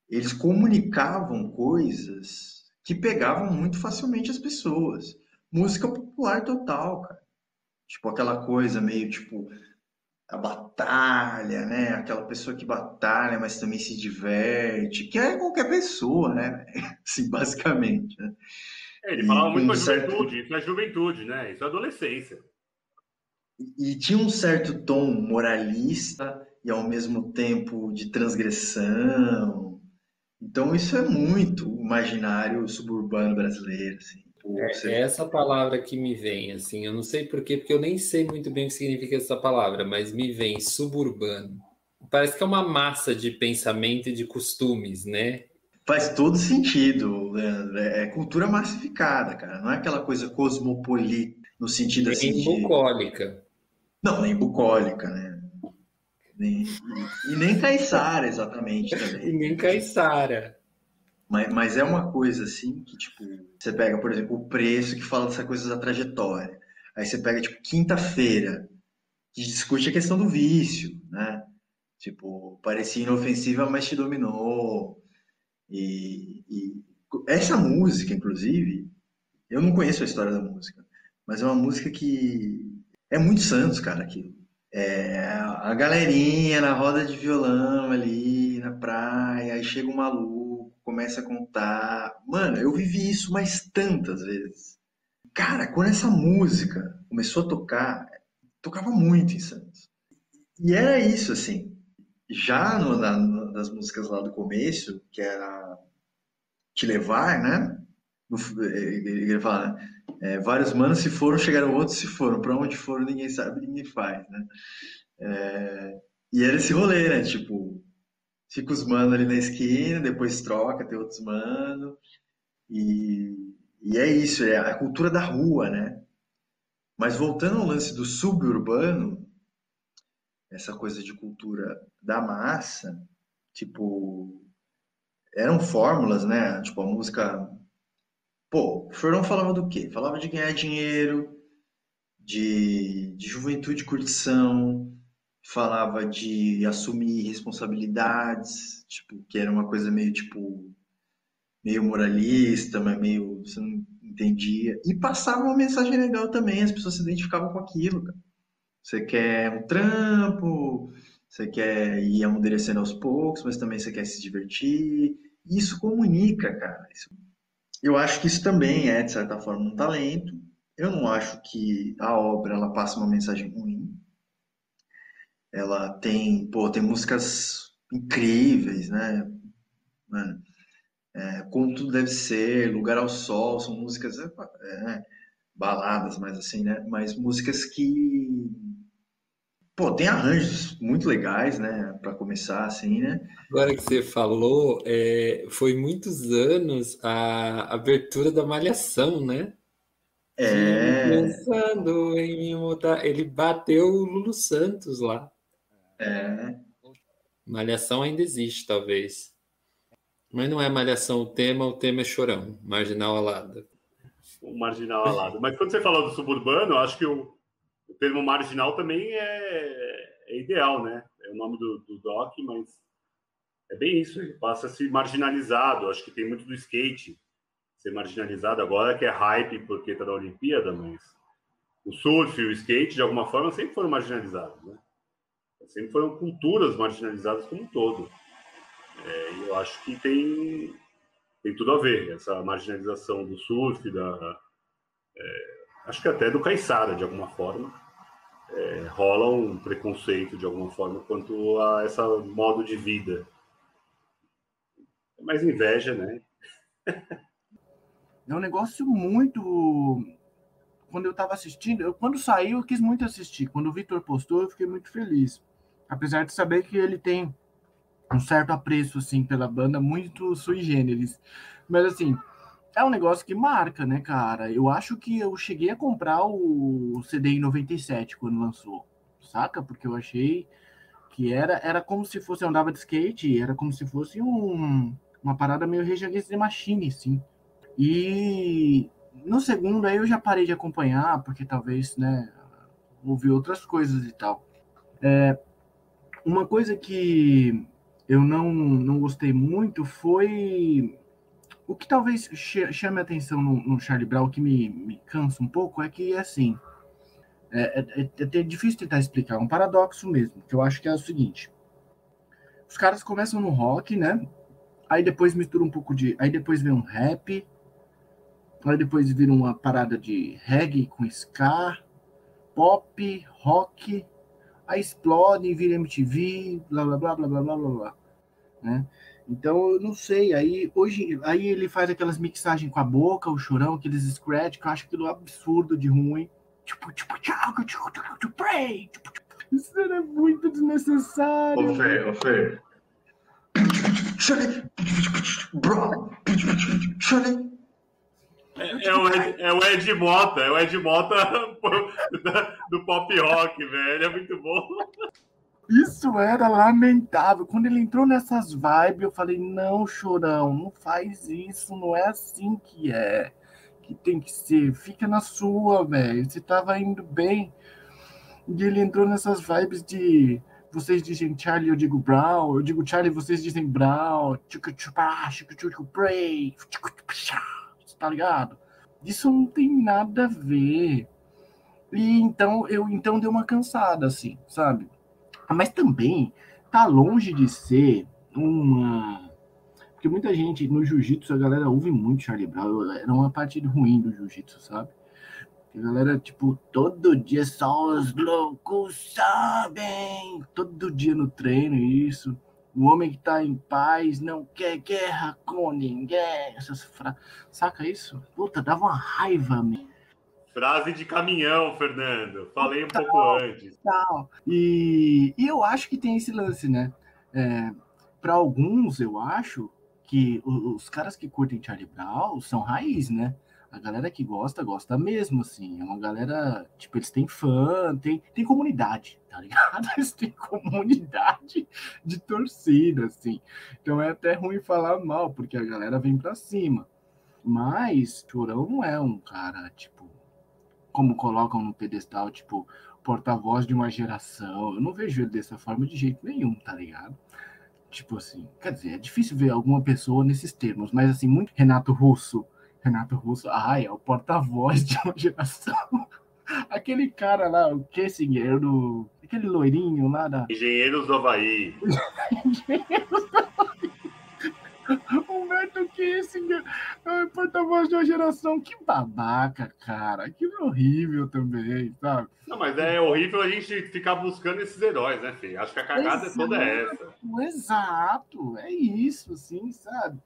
eles comunicavam coisas que pegavam muito facilmente as pessoas. Música popular total, cara. Tipo aquela coisa meio tipo a batalha, né? Aquela pessoa que batalha, mas também se diverte, que é qualquer pessoa, né? Assim, basicamente. Né? É, ele falava muito da juventude, certo... isso é juventude, né? Isso é adolescência e tinha um certo tom moralista e ao mesmo tempo de transgressão. Então isso é muito imaginário suburbano brasileiro. Assim. É, é essa palavra que me vem, assim, eu não sei porquê, porque eu nem sei muito bem o que significa essa palavra, mas me vem suburbano. Parece que é uma massa de pensamento e de costumes, né? Faz todo sentido. É, é cultura massificada, cara. Não é aquela coisa cosmopolita no sentido assim. de... bucólica. Não, nem bucólica, né? Nem, e nem caiçara, exatamente, também. e nem caiçara. Mas, mas é uma coisa assim que, tipo, você pega, por exemplo, o preço que fala dessa coisa da trajetória. Aí você pega, tipo, quinta-feira, que discute a questão do vício, né? Tipo, parecia inofensiva, mas te dominou. E, e, essa música, inclusive, eu não conheço a história da música, mas é uma música que é muito Santos, cara, aquilo. É, a galerinha na roda de violão ali na praia, aí chega um maluco, começa a contar. Mano, eu vivi isso mais tantas vezes. Cara, quando essa música começou a tocar, tocava muito em Santos. E era isso, assim. Já no, na, nas músicas lá do começo, que era Te Levar, né? Ele fala? É, vários manos se foram, chegaram outros se foram. Para onde foram, ninguém sabe, ninguém faz, né? É, e era esse rolê, né? Tipo, fica os manos ali na esquina, depois troca, tem outros manos. E, e é isso, é a cultura da rua, né? Mas voltando ao lance do suburbano, essa coisa de cultura da massa, tipo, eram fórmulas, né? Tipo, a música Pô, o falava do quê? Falava de ganhar dinheiro, de, de juventude curtição, falava de assumir responsabilidades, tipo, que era uma coisa meio, tipo, meio moralista, mas meio, você não entendia. E passava uma mensagem legal também, as pessoas se identificavam com aquilo, cara. Você quer um trampo, você quer ir amadurecendo aos poucos, mas também você quer se divertir. Isso comunica, cara. Eu acho que isso também é, de certa forma, um talento. Eu não acho que a obra ela passa uma mensagem ruim. Ela tem, pô, tem músicas incríveis, né? É, Como Tudo Deve Ser, Lugar ao Sol, são músicas, é, é baladas, mas assim, né? Mas músicas que Pô, tem arranjos muito legais, né? Para começar, assim, né? Agora que você falou, é, foi muitos anos a abertura da Malhação, né? É. Pensando em me mudar. Ele bateu o Lulu Santos lá. É. Malhação ainda existe, talvez. Mas não é Malhação o tema, o tema é Chorão, Marginal Alado. O Marginal Alado. Mas quando você falou do suburbano, eu acho que o o termo marginal também é, é ideal, né? É o nome do, do doc, mas é bem isso, passa a ser marginalizado. Acho que tem muito do skate ser marginalizado agora, que é hype porque está na Olimpíada, mas o surf e o skate, de alguma forma, sempre foram marginalizados, né? Sempre foram culturas marginalizadas como um todo. É, e eu acho que tem, tem tudo a ver, essa marginalização do surf, da, é, acho que até do caiçara, de alguma forma. É, rola um preconceito, de alguma forma, quanto a esse modo de vida. É mais inveja, né? É um negócio muito. Quando eu estava assistindo, eu, quando saiu, eu quis muito assistir. Quando o Vitor postou, eu fiquei muito feliz. Apesar de saber que ele tem um certo apreço, assim, pela banda, muito sui generis. Mas, assim, é um negócio que marca, né, cara? Eu acho que eu cheguei a comprar o CD em 97 quando lançou, saca? Porque eu achei que era, era como se fosse, eu andava de skate, era como se fosse um, uma parada meio Rage the Machine, sim. E no segundo aí eu já parei de acompanhar, porque talvez, né, ouvi outras coisas e tal. É, uma coisa que eu não, não gostei muito foi o que talvez chame a atenção no, no Charlie Brown, que me, me cansa um pouco, é que, assim, é, é, é, é, difícil tentar explicar, é um paradoxo mesmo, que eu acho que é o seguinte. Os caras começam no rock, né? Aí depois mistura um pouco de... Aí depois vem um rap, aí depois vira uma parada de reggae com ska, pop, rock, aí explode, vira MTV, blá, blá, blá, blá, blá, blá, blá, né? Então, eu não sei. Aí, hoje, aí ele faz aquelas mixagens com a boca, o chorão, aqueles scratch, que eu acho aquilo absurdo de ruim. Tipo, tipo, tipo, tipo, tipo, pray. Tipo, tipo. Isso era muito desnecessário. Ô, Fê, ô, Fê. Bro. É, é, o Ed, é o Ed Mota, é o Ed Mota do pop rock, velho. É muito bom. Isso era lamentável. Quando ele entrou nessas vibes, eu falei: não, chorão, não faz isso, não é assim que é. Que tem que ser. Fica na sua, velho. Você tava indo bem. E ele entrou nessas vibes de. Vocês dizem Charlie, eu digo Brown. Eu digo Charlie, vocês dizem Brown. Tá ligado? Isso não tem nada a ver. E então eu então deu uma cansada, assim, sabe? Mas também tá longe de ser uma. Porque muita gente no jiu-jitsu, a galera ouve muito Charlie Brown. Era uma parte ruim do jiu-jitsu, sabe? A galera, tipo, todo dia só os loucos sabem. Todo dia no treino, isso. O homem que tá em paz não quer guerra com ninguém. Essas frases. Saca isso? Puta, dava uma raiva, meu. Frase de caminhão, Fernando. Falei um pouco antes. Tal. E, e eu acho que tem esse lance, né? É, Para alguns, eu acho que os, caras que curtem Charlie Brown são raiz, né? A galera que gosta, gosta mesmo, assim. É uma galera, tipo, eles têm fã, tem, tem comunidade, tá ligado? Eles têm comunidade de torcida, assim. Então é até ruim falar mal, porque a galera vem pra cima. Mas Chorão não é um cara, tipo, como colocam no pedestal, tipo, porta-voz de uma geração. Eu não vejo ele dessa forma de jeito nenhum, tá ligado? Tipo assim, quer dizer, é difícil ver alguma pessoa nesses termos, mas assim, muito Renato Russo. Renato Russo, ai, é o porta-voz de uma geração. Aquele cara lá, o Kessinger, do... aquele loirinho lá da. Engenheiros do Havaí. Engenheiros do Havaí. Humberto Kissinger, porta-voz de uma geração. Que babaca, cara. Que horrível também, sabe? Não, mas é horrível a gente ficar buscando esses heróis, né, filho? Acho que a cagada exato, é toda essa. Exato, é isso, assim, sabe?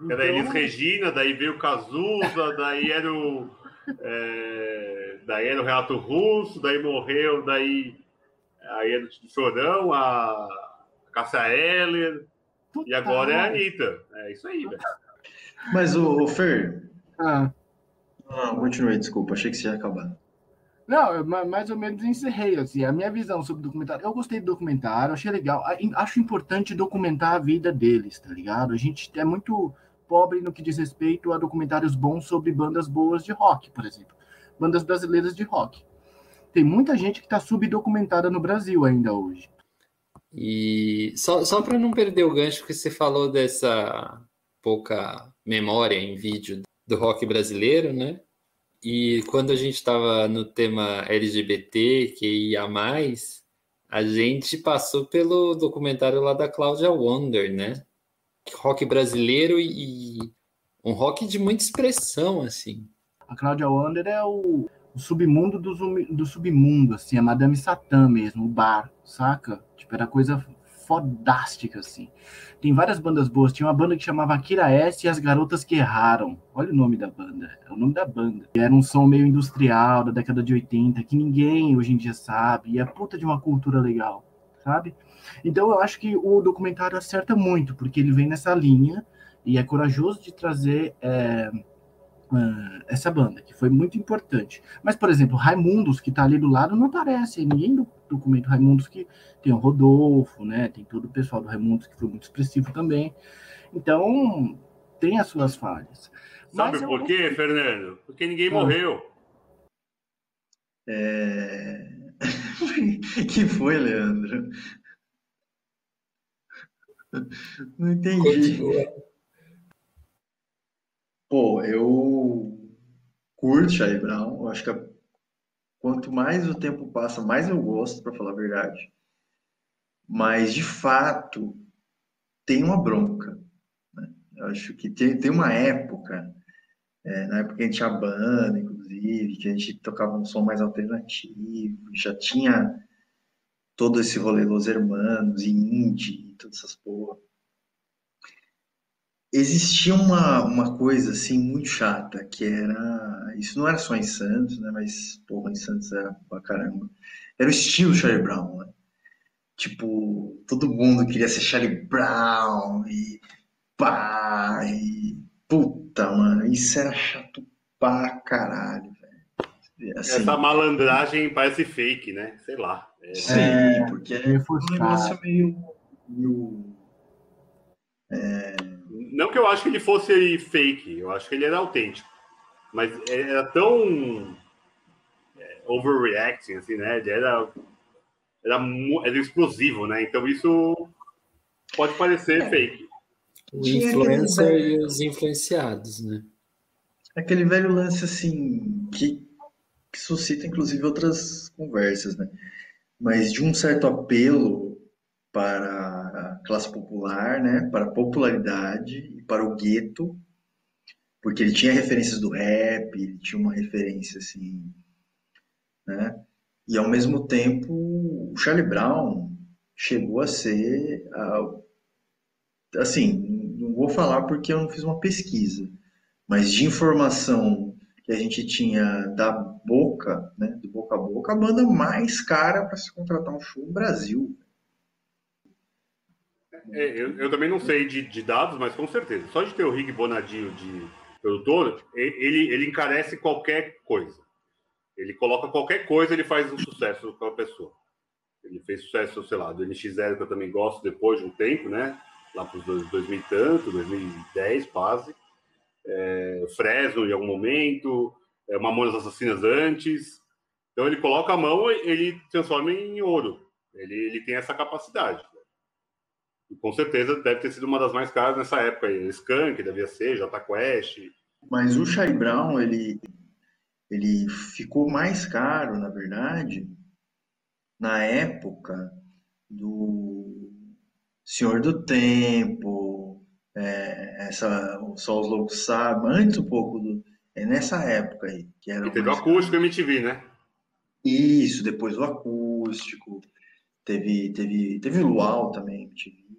Então... Era Elis Regina, daí veio o Cazuza, daí era o. É, daí era o Renato Russo, daí morreu, daí. Aí era o Chorão, a Cássia Heller. Total. E agora é a Anitta. É isso aí, velho. Mas o, o Fer. Ah. Ah, continuei, desculpa, achei que você ia acabar. Não, eu mais ou menos encerrei assim, a minha visão sobre o documentário. Eu gostei do documentário, achei legal. Acho importante documentar a vida deles, tá ligado? A gente é muito pobre no que diz respeito a documentários bons sobre bandas boas de rock, por exemplo. Bandas brasileiras de rock. Tem muita gente que está subdocumentada no Brasil ainda hoje. E só, só para não perder o gancho, que você falou dessa pouca memória em vídeo do rock brasileiro, né? E quando a gente estava no tema LGBT, que ia mais, a gente passou pelo documentário lá da Cláudia Wonder, né? rock brasileiro e, um rock de muita expressão, assim. A Cláudia Wander é o, o submundo do, do, submundo, assim, a Madame Satã mesmo, o bar, saca? Tipo, era coisa fodástica, assim. Tem várias bandas boas. Tinha uma banda que chamava Akira S e as Garotas que Erraram. Olha o nome da banda. É o nome da banda. Era um som meio industrial da década de 80 que ninguém hoje em dia sabe. E é puta de uma cultura legal, sabe? Então eu acho que o documentário acerta muito, porque ele vem nessa linha e é corajoso de trazer é, uh, essa banda, que foi muito importante. Mas, por exemplo, Raimundos, que está ali do lado, não aparece. Ninguém do documento Raimundos que tem o Rodolfo, né? Tem todo o pessoal do Raimundos que foi muito expressivo também. Então, tem as suas falhas. Sabe Mas por quê, Fernando? Porque ninguém ah. morreu. É... que foi, Leandro? Não entendi. Continua. Pô, eu curto Charlie Brown. Eu acho que quanto mais o tempo passa, mais eu gosto, para falar a verdade. Mas, de fato, tem uma bronca. Né? Eu acho que tem, tem uma época, é, na época que a gente tinha banda, inclusive, que a gente tocava um som mais alternativo, já tinha todo esse rolê Los Hermanos e indie, todas essas porra existia uma, uma coisa assim muito chata, que era. Isso não era só em Santos, né? Mas, porra, em Santos era pra caramba. Era o estilo Charlie Brown, né? Tipo, todo mundo queria ser Charlie Brown e pá, e puta, mano, isso era chato pra caralho, velho. Assim, Essa malandragem parece fake, né? Sei lá. É... Sim, porque é um negócio meio. meio é não que eu acho que ele fosse fake, eu acho que ele era autêntico. Mas era tão é, overreacting, assim, né? Ele era, era, era explosivo, né? Então isso pode parecer é. fake. O influencer e os influenciados, né? Aquele velho lance, assim, que, que suscita, inclusive, outras conversas, né? Mas de um certo apelo para classe popular, né, para a popularidade e para o gueto, porque ele tinha referências do rap, ele tinha uma referência assim, né? E ao mesmo tempo, o Charlie Brown chegou a ser, assim, não vou falar porque eu não fiz uma pesquisa, mas de informação que a gente tinha da boca, né, do boca a boca, a banda mais cara para se contratar um show no Brasil. É, eu, eu, também não sei de, de, dados, mas com certeza. Só de ter o Rick Bonadio de produtor, ele, ele encarece qualquer coisa. Ele coloca qualquer coisa, ele faz um sucesso com a pessoa. Ele fez sucesso, sei lá, do NX0, que eu também gosto, depois de um tempo, né? Lá para os 2000 e tanto, 2010 quase. É, Fresno em algum momento, é, Mamonas Assassinas antes. Então ele coloca a mão, ele transforma em ouro. Ele, ele tem essa capacidade. Com certeza deve ter sido uma das mais caras nessa época aí. Skunk devia ser, J Quest. Mas o Charlie Brown, ele, ele ficou mais caro, na verdade, na época do Senhor do Tempo, é, essa, Só os Loucos Sabem, antes um pouco do. É nessa época aí. Que era e teve o acústico caro. MTV, né? Isso, depois o acústico. Teve, teve, teve Luau também, MTV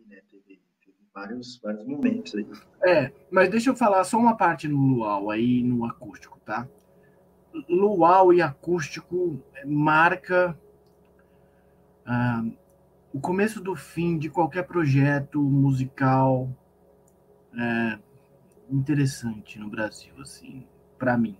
vários, vários momentos aí. É, mas deixa eu falar só uma parte no luau aí, no acústico, tá? Luau e acústico marca ah, o começo do fim de qualquer projeto musical é, interessante no Brasil, assim, para mim.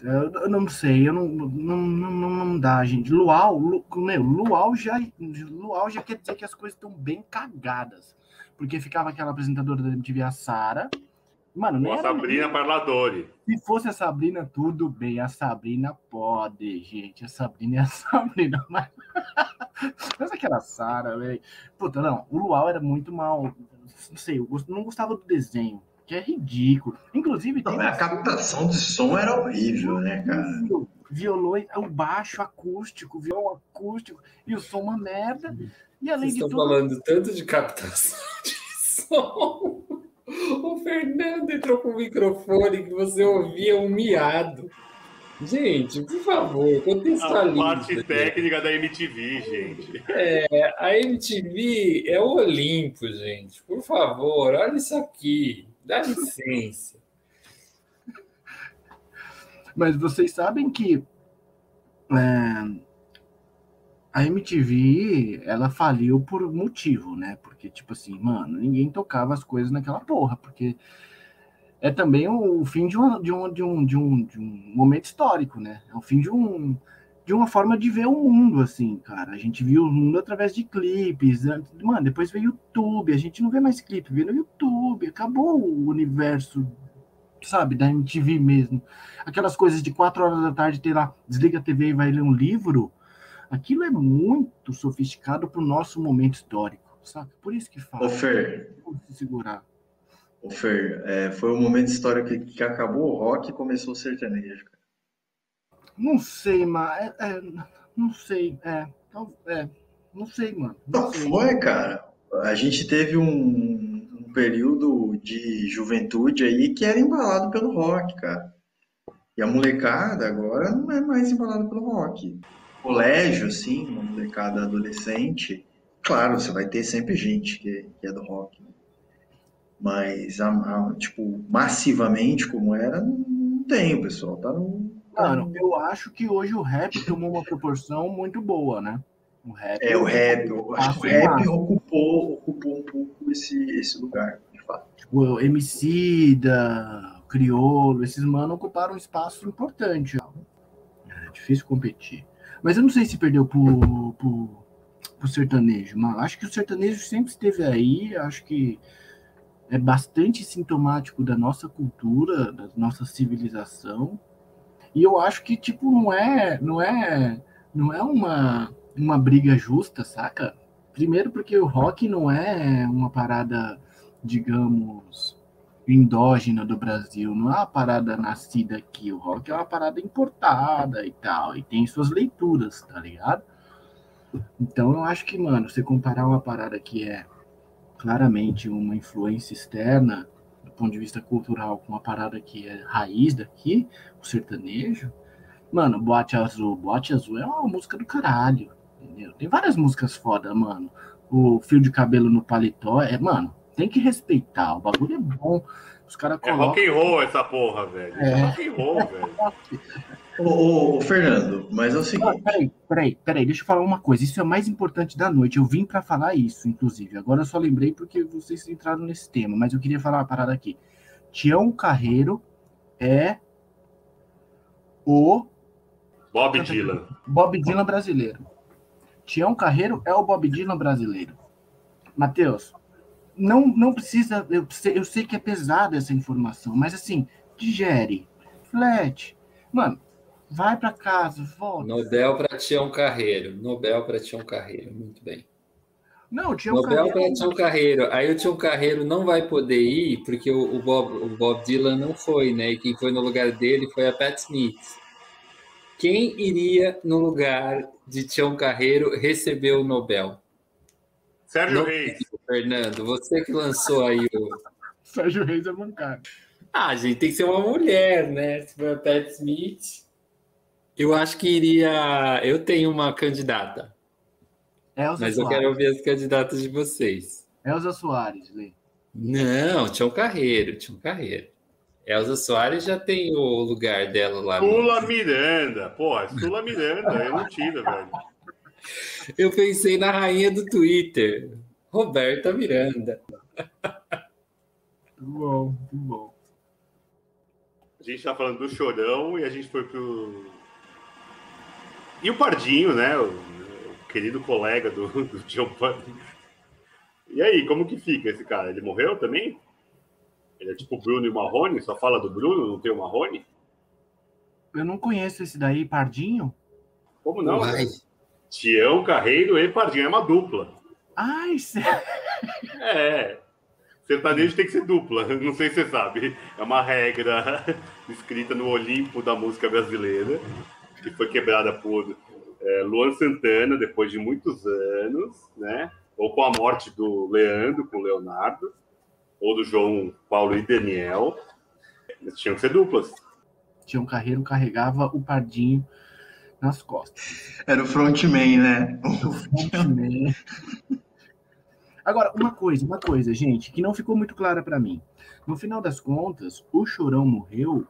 Eu, eu, não sei, eu não, não, não, não dá, gente. Luau, lu, meu, Luau já, Luau já quer dizer que as coisas estão bem cagadas porque ficava aquela apresentadora da MTV, a Sara. Mano, não a Sabrina Parladori. Se fosse a Sabrina, tudo bem. A Sabrina pode, gente. A Sabrina é a Sabrina. Mas, mas aquela Sara, velho. Puta, não. O Luau era muito mal. Não sei, eu não gostava do desenho. Que é ridículo. Inclusive. Não, a captação de som era horrível, né, cara? Violou o baixo acústico, violão acústico, e o som uma merda. E além Vocês de estão tudo... falando tanto de captação de som. O Fernando entrou com o microfone que você ouvia um miado. Gente, por favor, contextualize. A parte técnica da MTV, gente. É, a MTV é o Olimpo, gente. Por favor, olha isso aqui. Dá licença. Mas vocês sabem que é, a MTV, ela faliu por motivo, né? Porque, tipo assim, mano, ninguém tocava as coisas naquela porra, porque é também o fim de, uma, de, um, de, um, de, um, de um momento histórico, né? É o fim de um de uma forma de ver o mundo, assim, cara. A gente viu o mundo através de clipes. Mano, depois veio o YouTube. A gente não vê mais clipe, vê no YouTube. Acabou o universo, sabe, da MTV mesmo. Aquelas coisas de quatro horas da tarde ter lá, desliga a TV e vai ler um livro. Aquilo é muito sofisticado para o nosso momento histórico, sabe? Por isso que fala. Ô, Fer. Se segurar. Ô, Fer, é, foi o momento histórico que, que acabou o rock e começou o sertanejo, cara. Não sei, mas. É, é, não sei, é, é. Não sei, mano. Não, não sei. foi, cara. A gente teve um, um período de juventude aí que era embalado pelo rock, cara. E a molecada agora não é mais embalada pelo rock. Colégio, assim, uma molecada adolescente, claro, você vai ter sempre gente que, que é do rock. Né? Mas, a, a, tipo, massivamente como era, não tem, o pessoal tá no. Mano, eu acho que hoje o rap tomou uma proporção muito boa, né? O rap. É, o rap. Eu acho que o rap ocupou, ocupou um pouco esse, esse lugar, de fato. Tipo, o MC da Criolo, esses mano ocuparam um espaço importante. É difícil competir. Mas eu não sei se perdeu pro, pro sertanejo, mas acho que o sertanejo sempre esteve aí, acho que é bastante sintomático da nossa cultura, da nossa civilização. E eu acho que tipo não é, não é, não é uma uma briga justa, saca? Primeiro porque o rock não é uma parada, digamos, endógena do Brasil, não é uma parada nascida aqui. O rock é uma parada importada e tal, e tem suas leituras, tá ligado? Então eu acho que, mano, você comparar uma parada que é claramente uma influência externa do ponto de vista cultural com uma parada que é raiz daqui, o sertanejo, mano, Boate Azul, Boate Azul é uma música do caralho, entendeu? Tem várias músicas foda, mano. O Fio de Cabelo no Paletó, é, mano, tem que respeitar, o bagulho é bom. Os caras colocam... É rock and roll essa porra, velho. É, é rock and roll, velho. Ô, ô, ô, Fernando, mas é o seguinte. Ah, peraí, peraí, peraí, deixa eu falar uma coisa. Isso é o mais importante da noite. Eu vim para falar isso, inclusive. Agora eu só lembrei porque vocês entraram nesse tema, mas eu queria falar uma parada aqui. Tião Carreiro é o. Bob Dylan. Bob Dylan brasileiro. Tião Carreiro é o Bob Dylan brasileiro. Matheus, não, não precisa. Eu, eu sei que é pesada essa informação, mas assim, digere, flat. Mano, Vai para casa, volta. Nobel para Tião Carreiro. Nobel para Tião Carreiro. Muito bem. Não, Tião Nobel para Tião Carreiro. Aí o Tião Carreiro não vai poder ir porque o, o, Bob, o Bob Dylan não foi, né? E quem foi no lugar dele foi a Pat Smith. Quem iria no lugar de Tião Carreiro receber o Nobel? Sérgio não, Reis. Fernando, você que lançou aí o. Sérgio Reis é bancário. Ah, gente, tem que ser uma mulher, né? Se for a Pat Smith. Eu acho que iria. Eu tenho uma candidata. Elza mas Soares. eu quero ouvir as candidatas de vocês. Elza Soares, Lê. Não, tinha um carreiro, tinha um carreiro. Elza Soares já tem o lugar dela lá. Sula no... Miranda, pô, Sula Miranda, eu não tiro, velho. Eu pensei na rainha do Twitter, Roberta Miranda. Muito bom, muito bom. A gente tá falando do Chorão e a gente foi pro e o Pardinho, né? O, o querido colega do, do Giovanni. E aí, como que fica esse cara? Ele morreu também? Ele é tipo Bruno e Marrone? Só fala do Bruno, não tem o Marrone? Eu não conheço esse daí, Pardinho. Como não? Tião, Carreiro e Pardinho. É uma dupla. Ai, sério? É. Sertanejo tem que ser dupla, não sei se você sabe. É uma regra escrita no Olimpo da música brasileira que foi quebrada por é, Luan Santana depois de muitos anos, né? Ou com a morte do Leandro, com o Leonardo. ou do João Paulo e Daniel, eles tinham que ser duplas. Tião Carreiro carregava o Pardinho nas costas. Era o frontman, né? O frontman. Agora, uma coisa, uma coisa, gente, que não ficou muito clara para mim. No final das contas, o Chorão morreu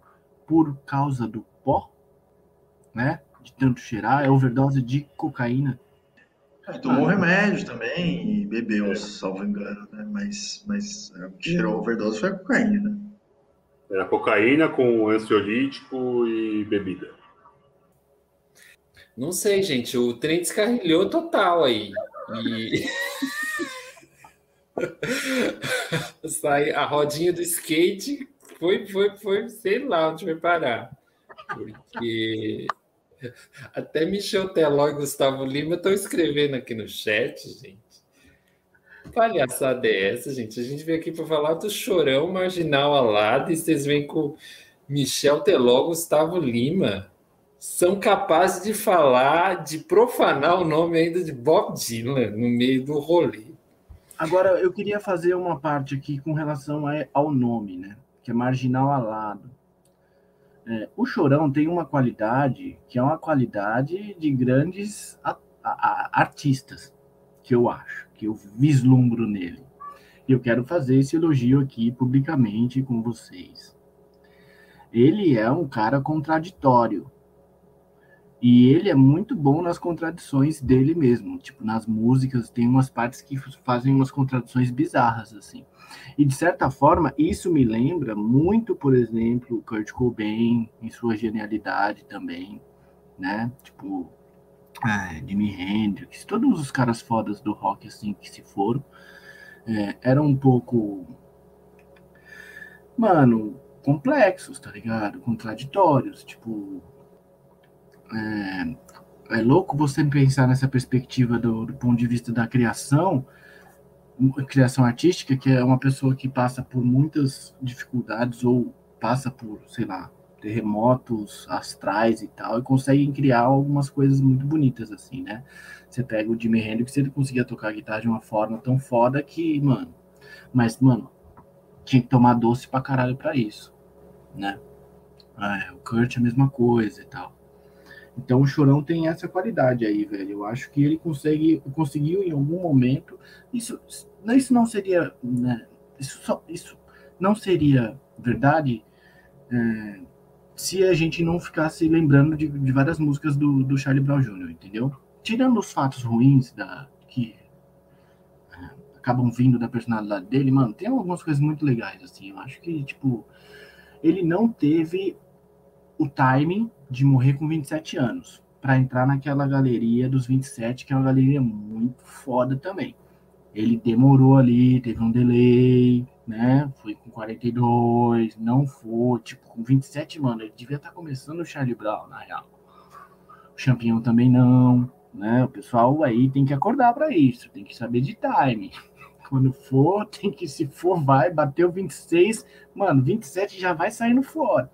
por causa do pó, né? De tanto cheirar, é overdose de cocaína. É, tomou remédio também e bebeu, salvo engano, né? Mas, mas é, o que tirou a overdose foi a cocaína, né? Era cocaína com ansiolítico e bebida. Não sei, gente. O trem descarrilhou total aí. E. Sai a rodinha do skate foi, foi, foi, sei lá onde vai parar. Porque até Michel Teló e Gustavo Lima estão escrevendo aqui no chat, gente. Palhaçada é essa, gente? A gente veio aqui para falar do chorão marginal alado e vocês vêm com Michel Teló, Gustavo Lima. São capazes de falar, de profanar o nome ainda de Bob Dylan no meio do rolê. Agora, eu queria fazer uma parte aqui com relação ao nome, né? Que é marginal alado. É, o Chorão tem uma qualidade que é uma qualidade de grandes a, a, a, artistas, que eu acho, que eu vislumbro nele. E eu quero fazer esse elogio aqui publicamente com vocês. Ele é um cara contraditório. E ele é muito bom nas contradições dele mesmo. Tipo, nas músicas, tem umas partes que fazem umas contradições bizarras, assim. E, de certa forma, isso me lembra muito, por exemplo, Kurt Cobain, em sua genialidade também, né? Tipo, é, Jimi Hendrix, todos os caras fodas do rock, assim, que se foram, é, eram um pouco... Mano, complexos, tá ligado? Contraditórios, tipo é, é louco você pensar nessa perspectiva do, do ponto de vista da criação, criação artística, que é uma pessoa que passa por muitas dificuldades ou passa por, sei lá, terremotos astrais e tal, e consegue criar algumas coisas muito bonitas, assim, né? Você pega o Jimi Hendrix, ele conseguia tocar guitarra de uma forma tão foda que, mano, mas, mano, tinha que tomar doce pra caralho pra isso, né? É, o Kurt é a mesma coisa e tal. Então o Chorão tem essa qualidade aí, velho. Eu acho que ele consegue, conseguiu em algum momento. Isso, isso não seria, né, isso, só, isso não seria verdade é, se a gente não ficasse lembrando de, de várias músicas do, do Charlie Brown Jr., entendeu? Tirando os fatos ruins da que é, acabam vindo da personalidade dele, mano, tem algumas coisas muito legais assim. Eu acho que tipo ele não teve o timing de morrer com 27 anos, para entrar naquela galeria dos 27, que é uma galeria muito foda também. Ele demorou ali, teve um delay, né? Foi com 42, não foi, tipo, com 27, mano, ele devia estar tá começando o Charlie Brown, na real. O Champignon também não, né? O pessoal aí tem que acordar para isso, tem que saber de time. Quando for, tem que, se for, vai, bateu 26, mano, 27 já vai saindo fora.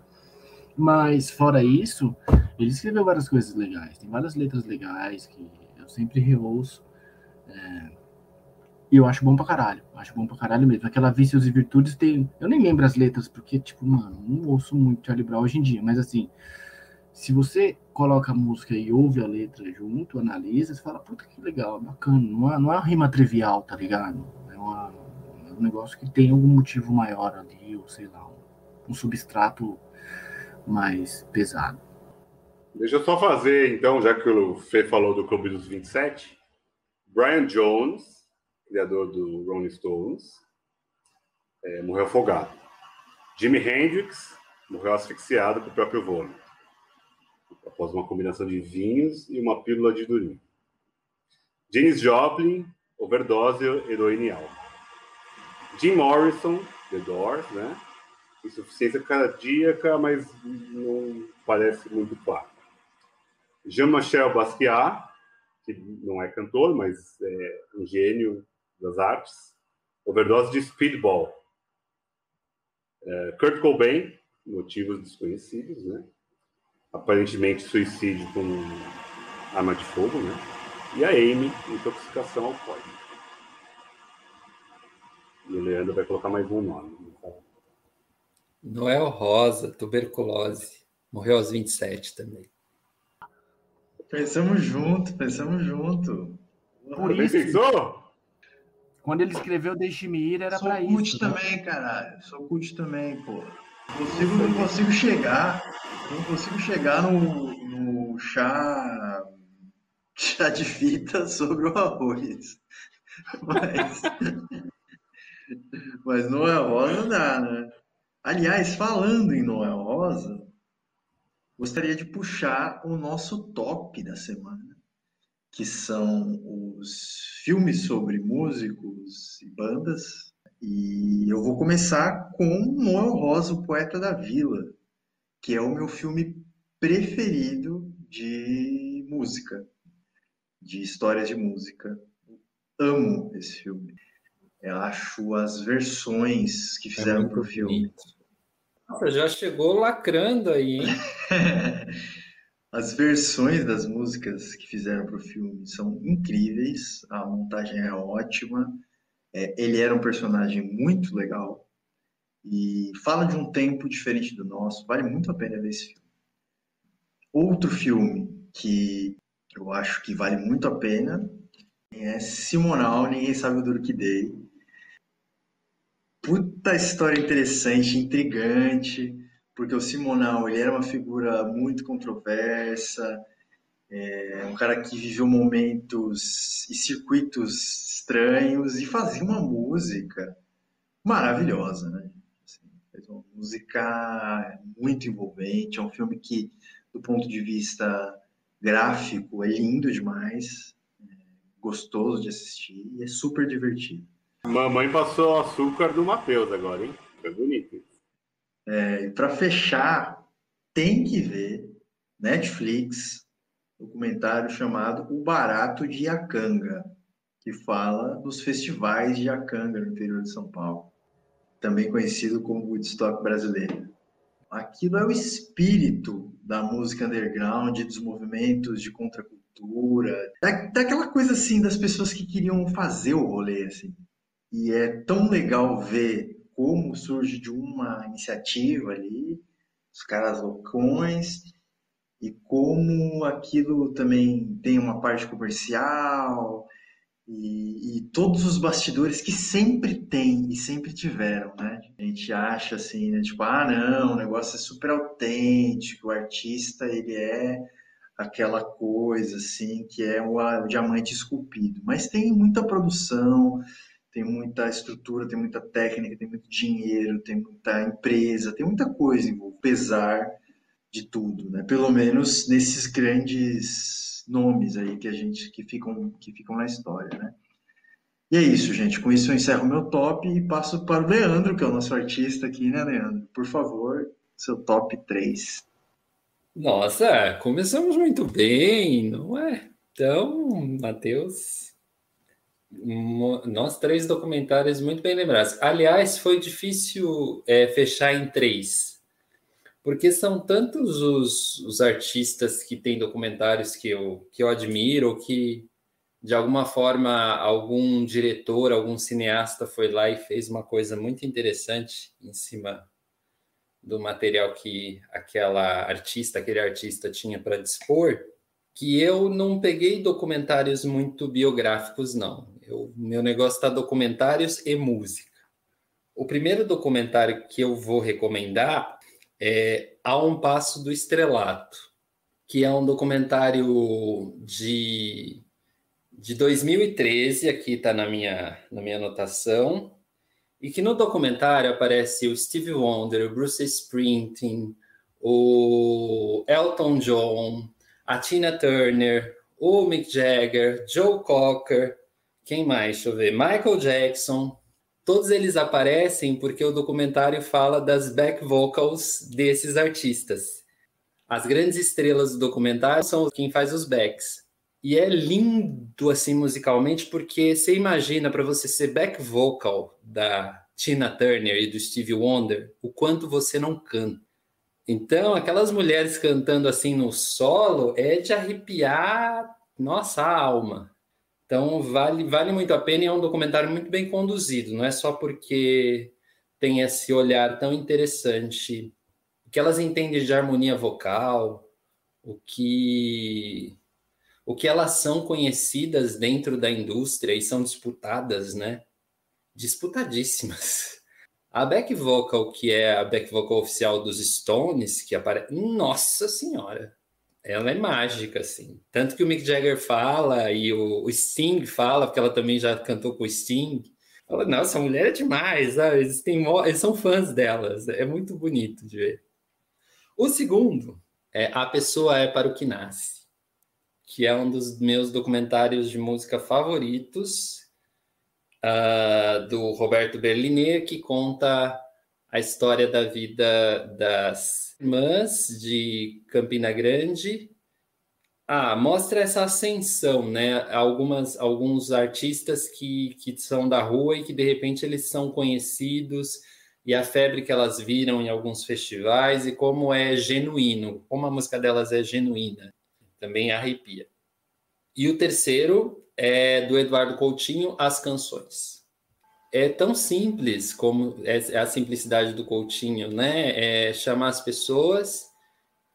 Mas, fora isso, ele escreveu várias coisas legais. Tem várias letras legais que eu sempre reouço. É, e eu acho bom pra caralho. Acho bom pra caralho mesmo. Aquela Vícios e Virtudes tem. Eu nem lembro as letras, porque, tipo, mano, não ouço muito Charlie Brown hoje em dia. Mas, assim, se você coloca a música e ouve a letra junto, analisa, você fala, puta que legal, bacana. Não é, não é uma rima trivial, tá ligado? É, uma, é um negócio que tem algum motivo maior ali, ou sei lá, um, um substrato mais pesado. Deixa eu só fazer, então, já que o Fê falou do Clube dos 27, Brian Jones, criador do Rolling Stones, é, morreu afogado. Jimi Hendrix morreu asfixiado com o próprio vômito, após uma combinação de vinhos e uma pílula de durinho. James Joplin, overdose heroína. Jim Morrison, The Doors, né? Insuficiência cardíaca, mas não parece muito claro. Jean-Michel Basquiat, que não é cantor, mas é um gênio das artes, overdose de speedball. É, Kurt Cobain, motivos desconhecidos, né? Aparentemente suicídio com arma de fogo, né? E a Amy, intoxicação alcoólica. E o Leandro vai colocar mais um nome. Noel Rosa, tuberculose. Morreu aos 27 também. Pensamos junto, pensamos junto. Por isso, pensou? quando ele escreveu Deixe-me Ir, era Sou pra cult isso. né? também, caralho. Sou cult também, pô. Consigo, não consigo chegar. Não consigo chegar no, no chá, chá de fita sobre o arroz. Mas, mas Noel Rosa dá, né? Aliás, falando em Noel Rosa, gostaria de puxar o nosso top da semana, que são os filmes sobre músicos e bandas. E eu vou começar com Noel Rosa, o Poeta da Vila, que é o meu filme preferido de música, de histórias de música. Amo esse filme. Eu acho as versões que fizeram pro filme. bonito. Nossa, já chegou lacrando aí, hein? As versões das músicas que fizeram para o filme são incríveis, a montagem é ótima, é, ele era um personagem muito legal e fala de um tempo diferente do nosso, vale muito a pena ver esse filme. Outro filme que eu acho que vale muito a pena é Simonal, Ninguém Sabe o Duro Que Dei. Puta história interessante, intrigante, porque o Simonal ele era uma figura muito controversa, é um cara que viveu momentos e circuitos estranhos e fazia uma música maravilhosa, né? Assim, fez uma música muito envolvente, é um filme que, do ponto de vista gráfico, é lindo demais, é gostoso de assistir e é super divertido. Mamãe passou açúcar do Matheus agora, hein? Foi bonito. É, e para fechar, tem que ver Netflix, documentário chamado O Barato de Iacanga, que fala dos festivais de Iacanga no interior de São Paulo, também conhecido como Woodstock brasileiro. Aquilo é o espírito da música underground, dos movimentos de contracultura, da, daquela coisa assim das pessoas que queriam fazer o rolê assim. E é tão legal ver como surge de uma iniciativa ali, os caras loucões, e como aquilo também tem uma parte comercial, e, e, todos os bastidores que sempre tem e sempre tiveram, né? A gente acha assim, né? Tipo, ah, não, o negócio é super autêntico, o artista, ele é aquela coisa, assim, que é o, o diamante esculpido. Mas tem muita produção, tem muita estrutura, tem muita técnica, tem muito dinheiro, tem muita empresa, tem muita coisa envolvida, apesar de tudo, né? Pelo menos nesses grandes nomes aí que a gente que ficam que ficam na história, né? E é isso, gente. Com isso eu encerro meu top e passo para o Leandro, que é o nosso artista aqui, né, Leandro? Por favor, seu top 3. Nossa, começamos muito bem, não é? Então, Matheus, nós três documentários muito bem lembrados. Aliás, foi difícil é, fechar em três, porque são tantos os, os, artistas que têm documentários que eu, que eu admiro, ou que de alguma forma algum diretor, algum cineasta foi lá e fez uma coisa muito interessante em cima do material que aquela artista, aquele artista tinha para dispor, que eu não peguei documentários muito biográficos, não. Eu, meu negócio está documentários e música. O primeiro documentário que eu vou recomendar é A Um Passo do Estrelato, que é um documentário de, de 2013, aqui está na minha, na minha anotação, e que no documentário aparece o Steve Wonder, o Bruce Springsteen, o Elton John, a Tina Turner, o Mick Jagger, Joe Cocker, quem mais? Deixa eu ver. Michael Jackson. Todos eles aparecem porque o documentário fala das back vocals desses artistas. As grandes estrelas do documentário são quem faz os backs. E é lindo assim musicalmente porque você imagina para você ser back vocal da Tina Turner e do Stevie Wonder, o quanto você não canta. Então, aquelas mulheres cantando assim no solo é de arrepiar nossa alma. Então, vale, vale muito a pena e é um documentário muito bem conduzido. Não é só porque tem esse olhar tão interessante. O que elas entendem de harmonia vocal, o que o que elas são conhecidas dentro da indústria e são disputadas, né? Disputadíssimas. A back vocal, que é a back vocal oficial dos Stones, que aparece. Nossa Senhora! Ela é mágica, assim. Tanto que o Mick Jagger fala e o, Sting fala, porque ela também já cantou com o Sting. Fala, nossa, a mulher é demais, sabe? Eles, têm, eles são fãs delas. É muito bonito de ver. O segundo é A Pessoa é para o que Nasce, que é um dos meus documentários de música favoritos, uh, do Roberto Berliner, que conta a história da vida das irmãs de Campina Grande. Ah, mostra essa ascensão, né? Algumas, alguns artistas que, que são da rua e que de repente eles são conhecidos e a febre que elas viram em alguns festivais e como é genuíno, como a música delas é genuína, também arrepia. E o terceiro é do Eduardo Coutinho, As Canções. É tão simples como é, é a simplicidade do Coutinho, né? É chamar as pessoas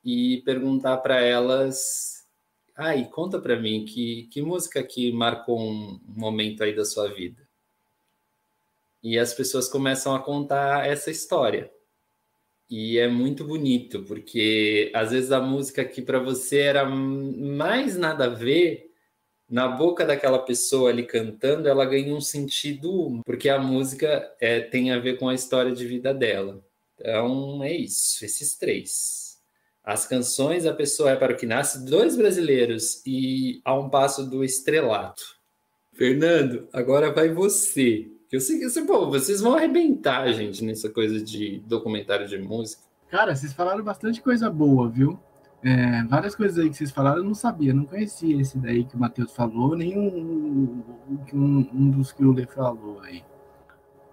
e perguntar para elas, ai, ah, conta para mim que, que música que marcou um momento aí da sua vida. E as pessoas começam a contar essa história. E é muito bonito, porque às vezes a música que para você era mais nada a ver, na boca daquela pessoa ali cantando, ela ganha um sentido, porque a música é, tem a ver com a história de vida dela. Então é isso, esses três. As canções, a pessoa é para o que nasce, dois brasileiros e a um passo do estrelato. Fernando, agora vai você. Eu sei que vocês vão arrebentar, gente, nessa coisa de documentário de música. Cara, vocês falaram bastante coisa boa, viu? É, várias coisas aí que vocês falaram eu não sabia, não conhecia esse daí que o Matheus falou, nem um, um, um dos que o Lê falou aí.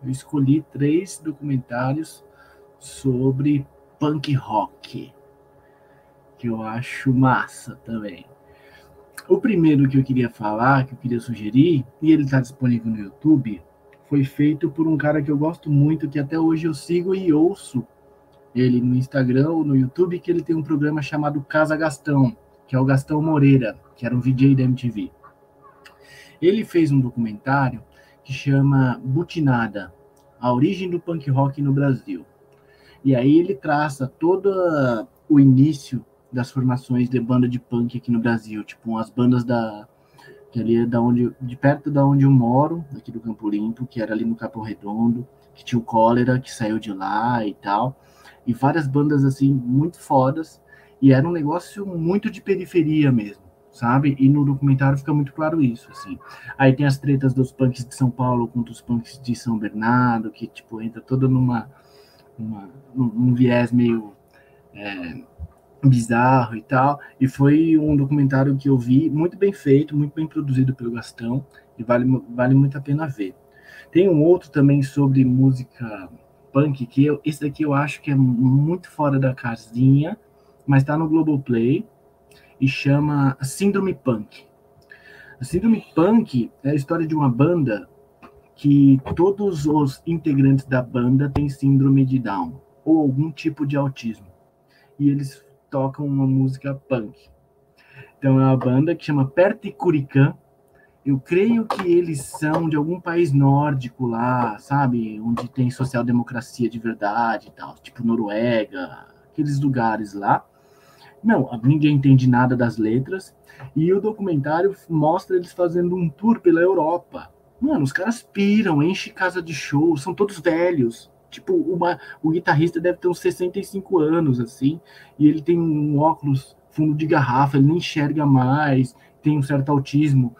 Eu escolhi três documentários sobre punk rock, que eu acho massa também. O primeiro que eu queria falar, que eu queria sugerir, e ele está disponível no YouTube, foi feito por um cara que eu gosto muito, que até hoje eu sigo e ouço ele no Instagram ou no YouTube, que ele tem um programa chamado Casa Gastão, que é o Gastão Moreira, que era um VJ da MTV. Ele fez um documentário que chama Butinada, a origem do punk rock no Brasil. E aí ele traça todo o início das formações de banda de punk aqui no Brasil, tipo as bandas da que ali é da onde, de perto da onde eu moro, aqui do Campo Limpo, que era ali no Capão Redondo, que tinha o Cólera, que saiu de lá e tal, e várias bandas assim muito fodas, e era um negócio muito de periferia mesmo, sabe? E no documentário fica muito claro isso, assim. Aí tem as tretas dos punks de São Paulo contra os punks de São Bernardo, que tipo entra toda numa, num viés meio é, bizarro e tal. E foi um documentário que eu vi, muito bem feito, muito bem produzido pelo Gastão, e vale, vale muito a pena ver. Tem um outro também sobre música punk, que eu, esse daqui eu acho que é muito fora da casinha, mas está no Globoplay, e chama Síndrome Punk. A Síndrome Punk é a história de uma banda que todos os integrantes da banda têm síndrome de Down, ou algum tipo de autismo. E eles tocam uma música punk. Então é uma banda que chama Perticurican. Eu creio que eles são de algum país nórdico lá, sabe? Onde tem social-democracia de verdade e tal, tipo Noruega, aqueles lugares lá. Não, ninguém entende nada das letras. E o documentário mostra eles fazendo um tour pela Europa. Mano, os caras piram, enchem casa de show, são todos velhos. Tipo, uma, o guitarrista deve ter uns 65 anos, assim, e ele tem um óculos fundo de garrafa, ele nem enxerga mais, tem um certo autismo.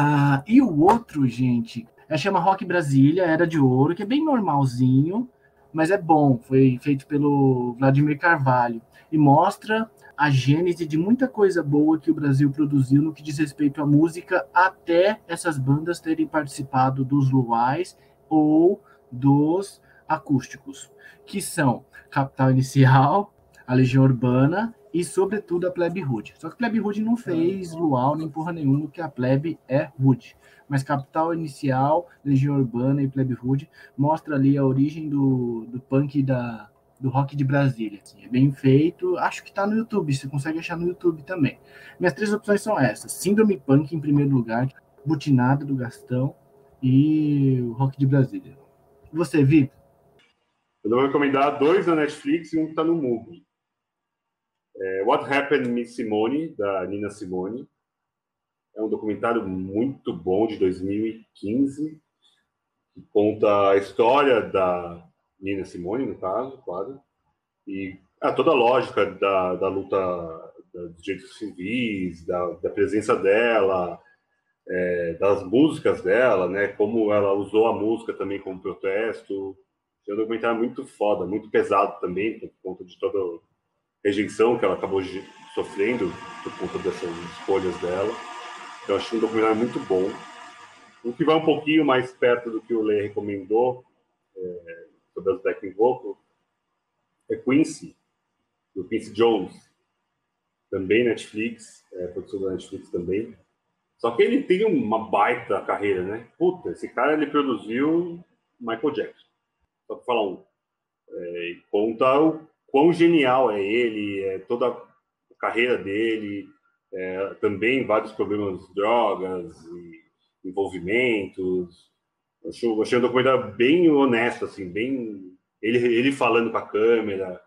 Ah, e o outro, gente, é chama Rock Brasília, Era de Ouro, que é bem normalzinho, mas é bom. Foi feito pelo Vladimir Carvalho e mostra a gênese de muita coisa boa que o Brasil produziu no que diz respeito à música, até essas bandas terem participado dos Luais ou dos acústicos, que são Capital Inicial, a Legião Urbana e, sobretudo, a plebe rude. Só que a plebe rude não fez luau nem porra nenhuma, que a plebe é rude. Mas Capital Inicial, Legião Urbana e Plebe Rude mostra ali a origem do, do punk da, do rock de Brasília. Assim, é bem feito, acho que está no YouTube, você consegue achar no YouTube também. Minhas três opções são essas: Síndrome Punk em primeiro lugar, Butinada do Gastão e o Rock de Brasília. Você, Vitor? Eu vou recomendar dois na Netflix e um que está no Mubi. É What Happened Miss Simone, da Nina Simone. É um documentário muito bom de 2015, que conta a história da Nina Simone, no caso, claro, e a toda a lógica da, da luta dos direitos civis, da, da presença dela, é, das músicas dela, né? Como ela usou a música também como protesto. É um documentário muito foda, muito pesado também, por conta de toda a rejeição que ela acabou sofrendo por conta dessas escolhas dela. Então, eu achei um documentário muito bom. O que vai um pouquinho mais perto do que o Lê recomendou é, sobre as backing vocals é Quincy, do Quincy Jones. Também Netflix, é, produção da Netflix também. Só que ele tem uma baita carreira, né? Puta, esse cara ele produziu Michael Jackson. Só pra falar um. É, conta o quão genial é ele, é toda a carreira dele, é, também vários problemas de drogas e envolvimentos. Achei, achei um documentário bem honesto, assim, bem ele, ele falando com a câmera.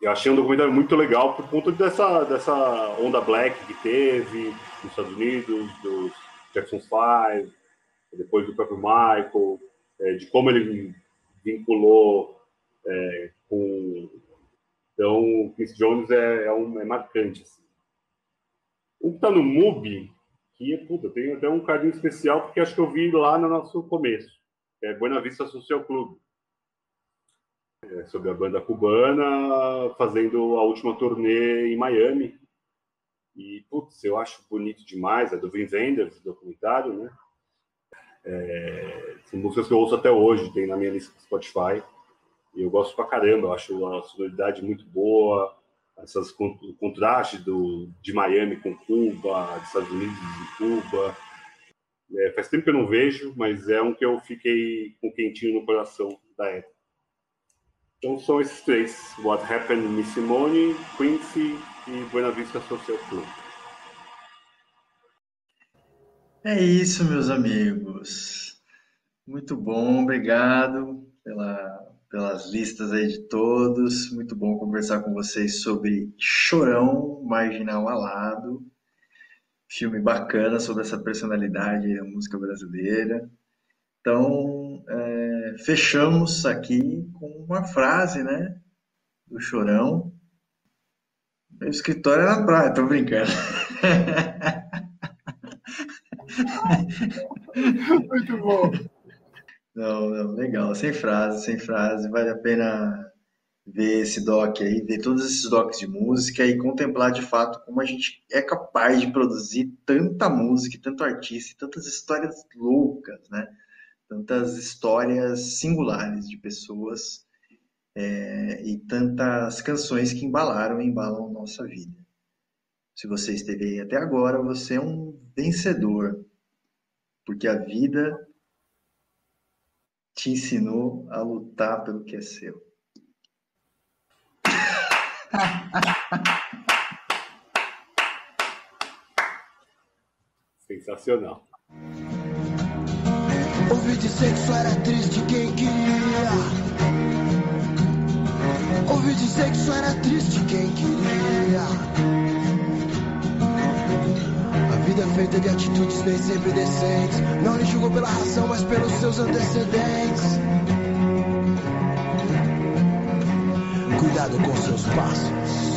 Eu achei um documentário muito legal por conta dessa, dessa onda black que teve nos Estados Unidos, dos Jackson 5, depois do próprio Michael, é, de como ele vinculou é, com. Então, o Chris Jones é, é, um, é marcante. Assim. O que está no MUBI, que puta, tem até um carinho especial, porque acho que eu vi lá no nosso começo. É Buena Vista Social Club. É sobre a banda cubana fazendo a última turnê em Miami. E, putz, eu acho bonito demais. É do Vin Wenders, documentário, né? É, são músicas que eu ouço até hoje, tem na minha lista do Spotify. E eu gosto pra caramba, eu acho a sonoridade muito boa, essas, o contraste do, de Miami com Cuba, dos Estados Unidos e Cuba. É, faz tempo que eu não vejo, mas é um que eu fiquei com quentinho no coração da época. Então são esses três: What Happened Miss Simone, Quincy e Buena Vista Social Club. É isso, meus amigos. Muito bom, obrigado pela, pelas listas aí de todos. Muito bom conversar com vocês sobre Chorão, Marginal Alado. Filme bacana sobre essa personalidade da música brasileira. Então, é, fechamos aqui com uma frase, né? Do Chorão. Meu escritório é na praia, tô brincando. Muito bom. Não, não, legal, sem frase, sem frase, vale a pena ver esse doc aí, ver todos esses docs de música e contemplar de fato como a gente é capaz de produzir tanta música, tanto artista, tantas histórias loucas, né? Tantas histórias singulares de pessoas é, e tantas canções que embalaram e embalam nossa vida. Se você esteve aí até agora, você é um vencedor, porque a vida te ensinou a lutar pelo que é seu. Sensacional. Ouvi dizer que só era triste quem queria. Ouvi dizer que só era triste quem queria. Vida feita de atitudes nem sempre decentes. Não lhe julgo pela razão, mas pelos seus antecedentes. Cuidado com seus passos.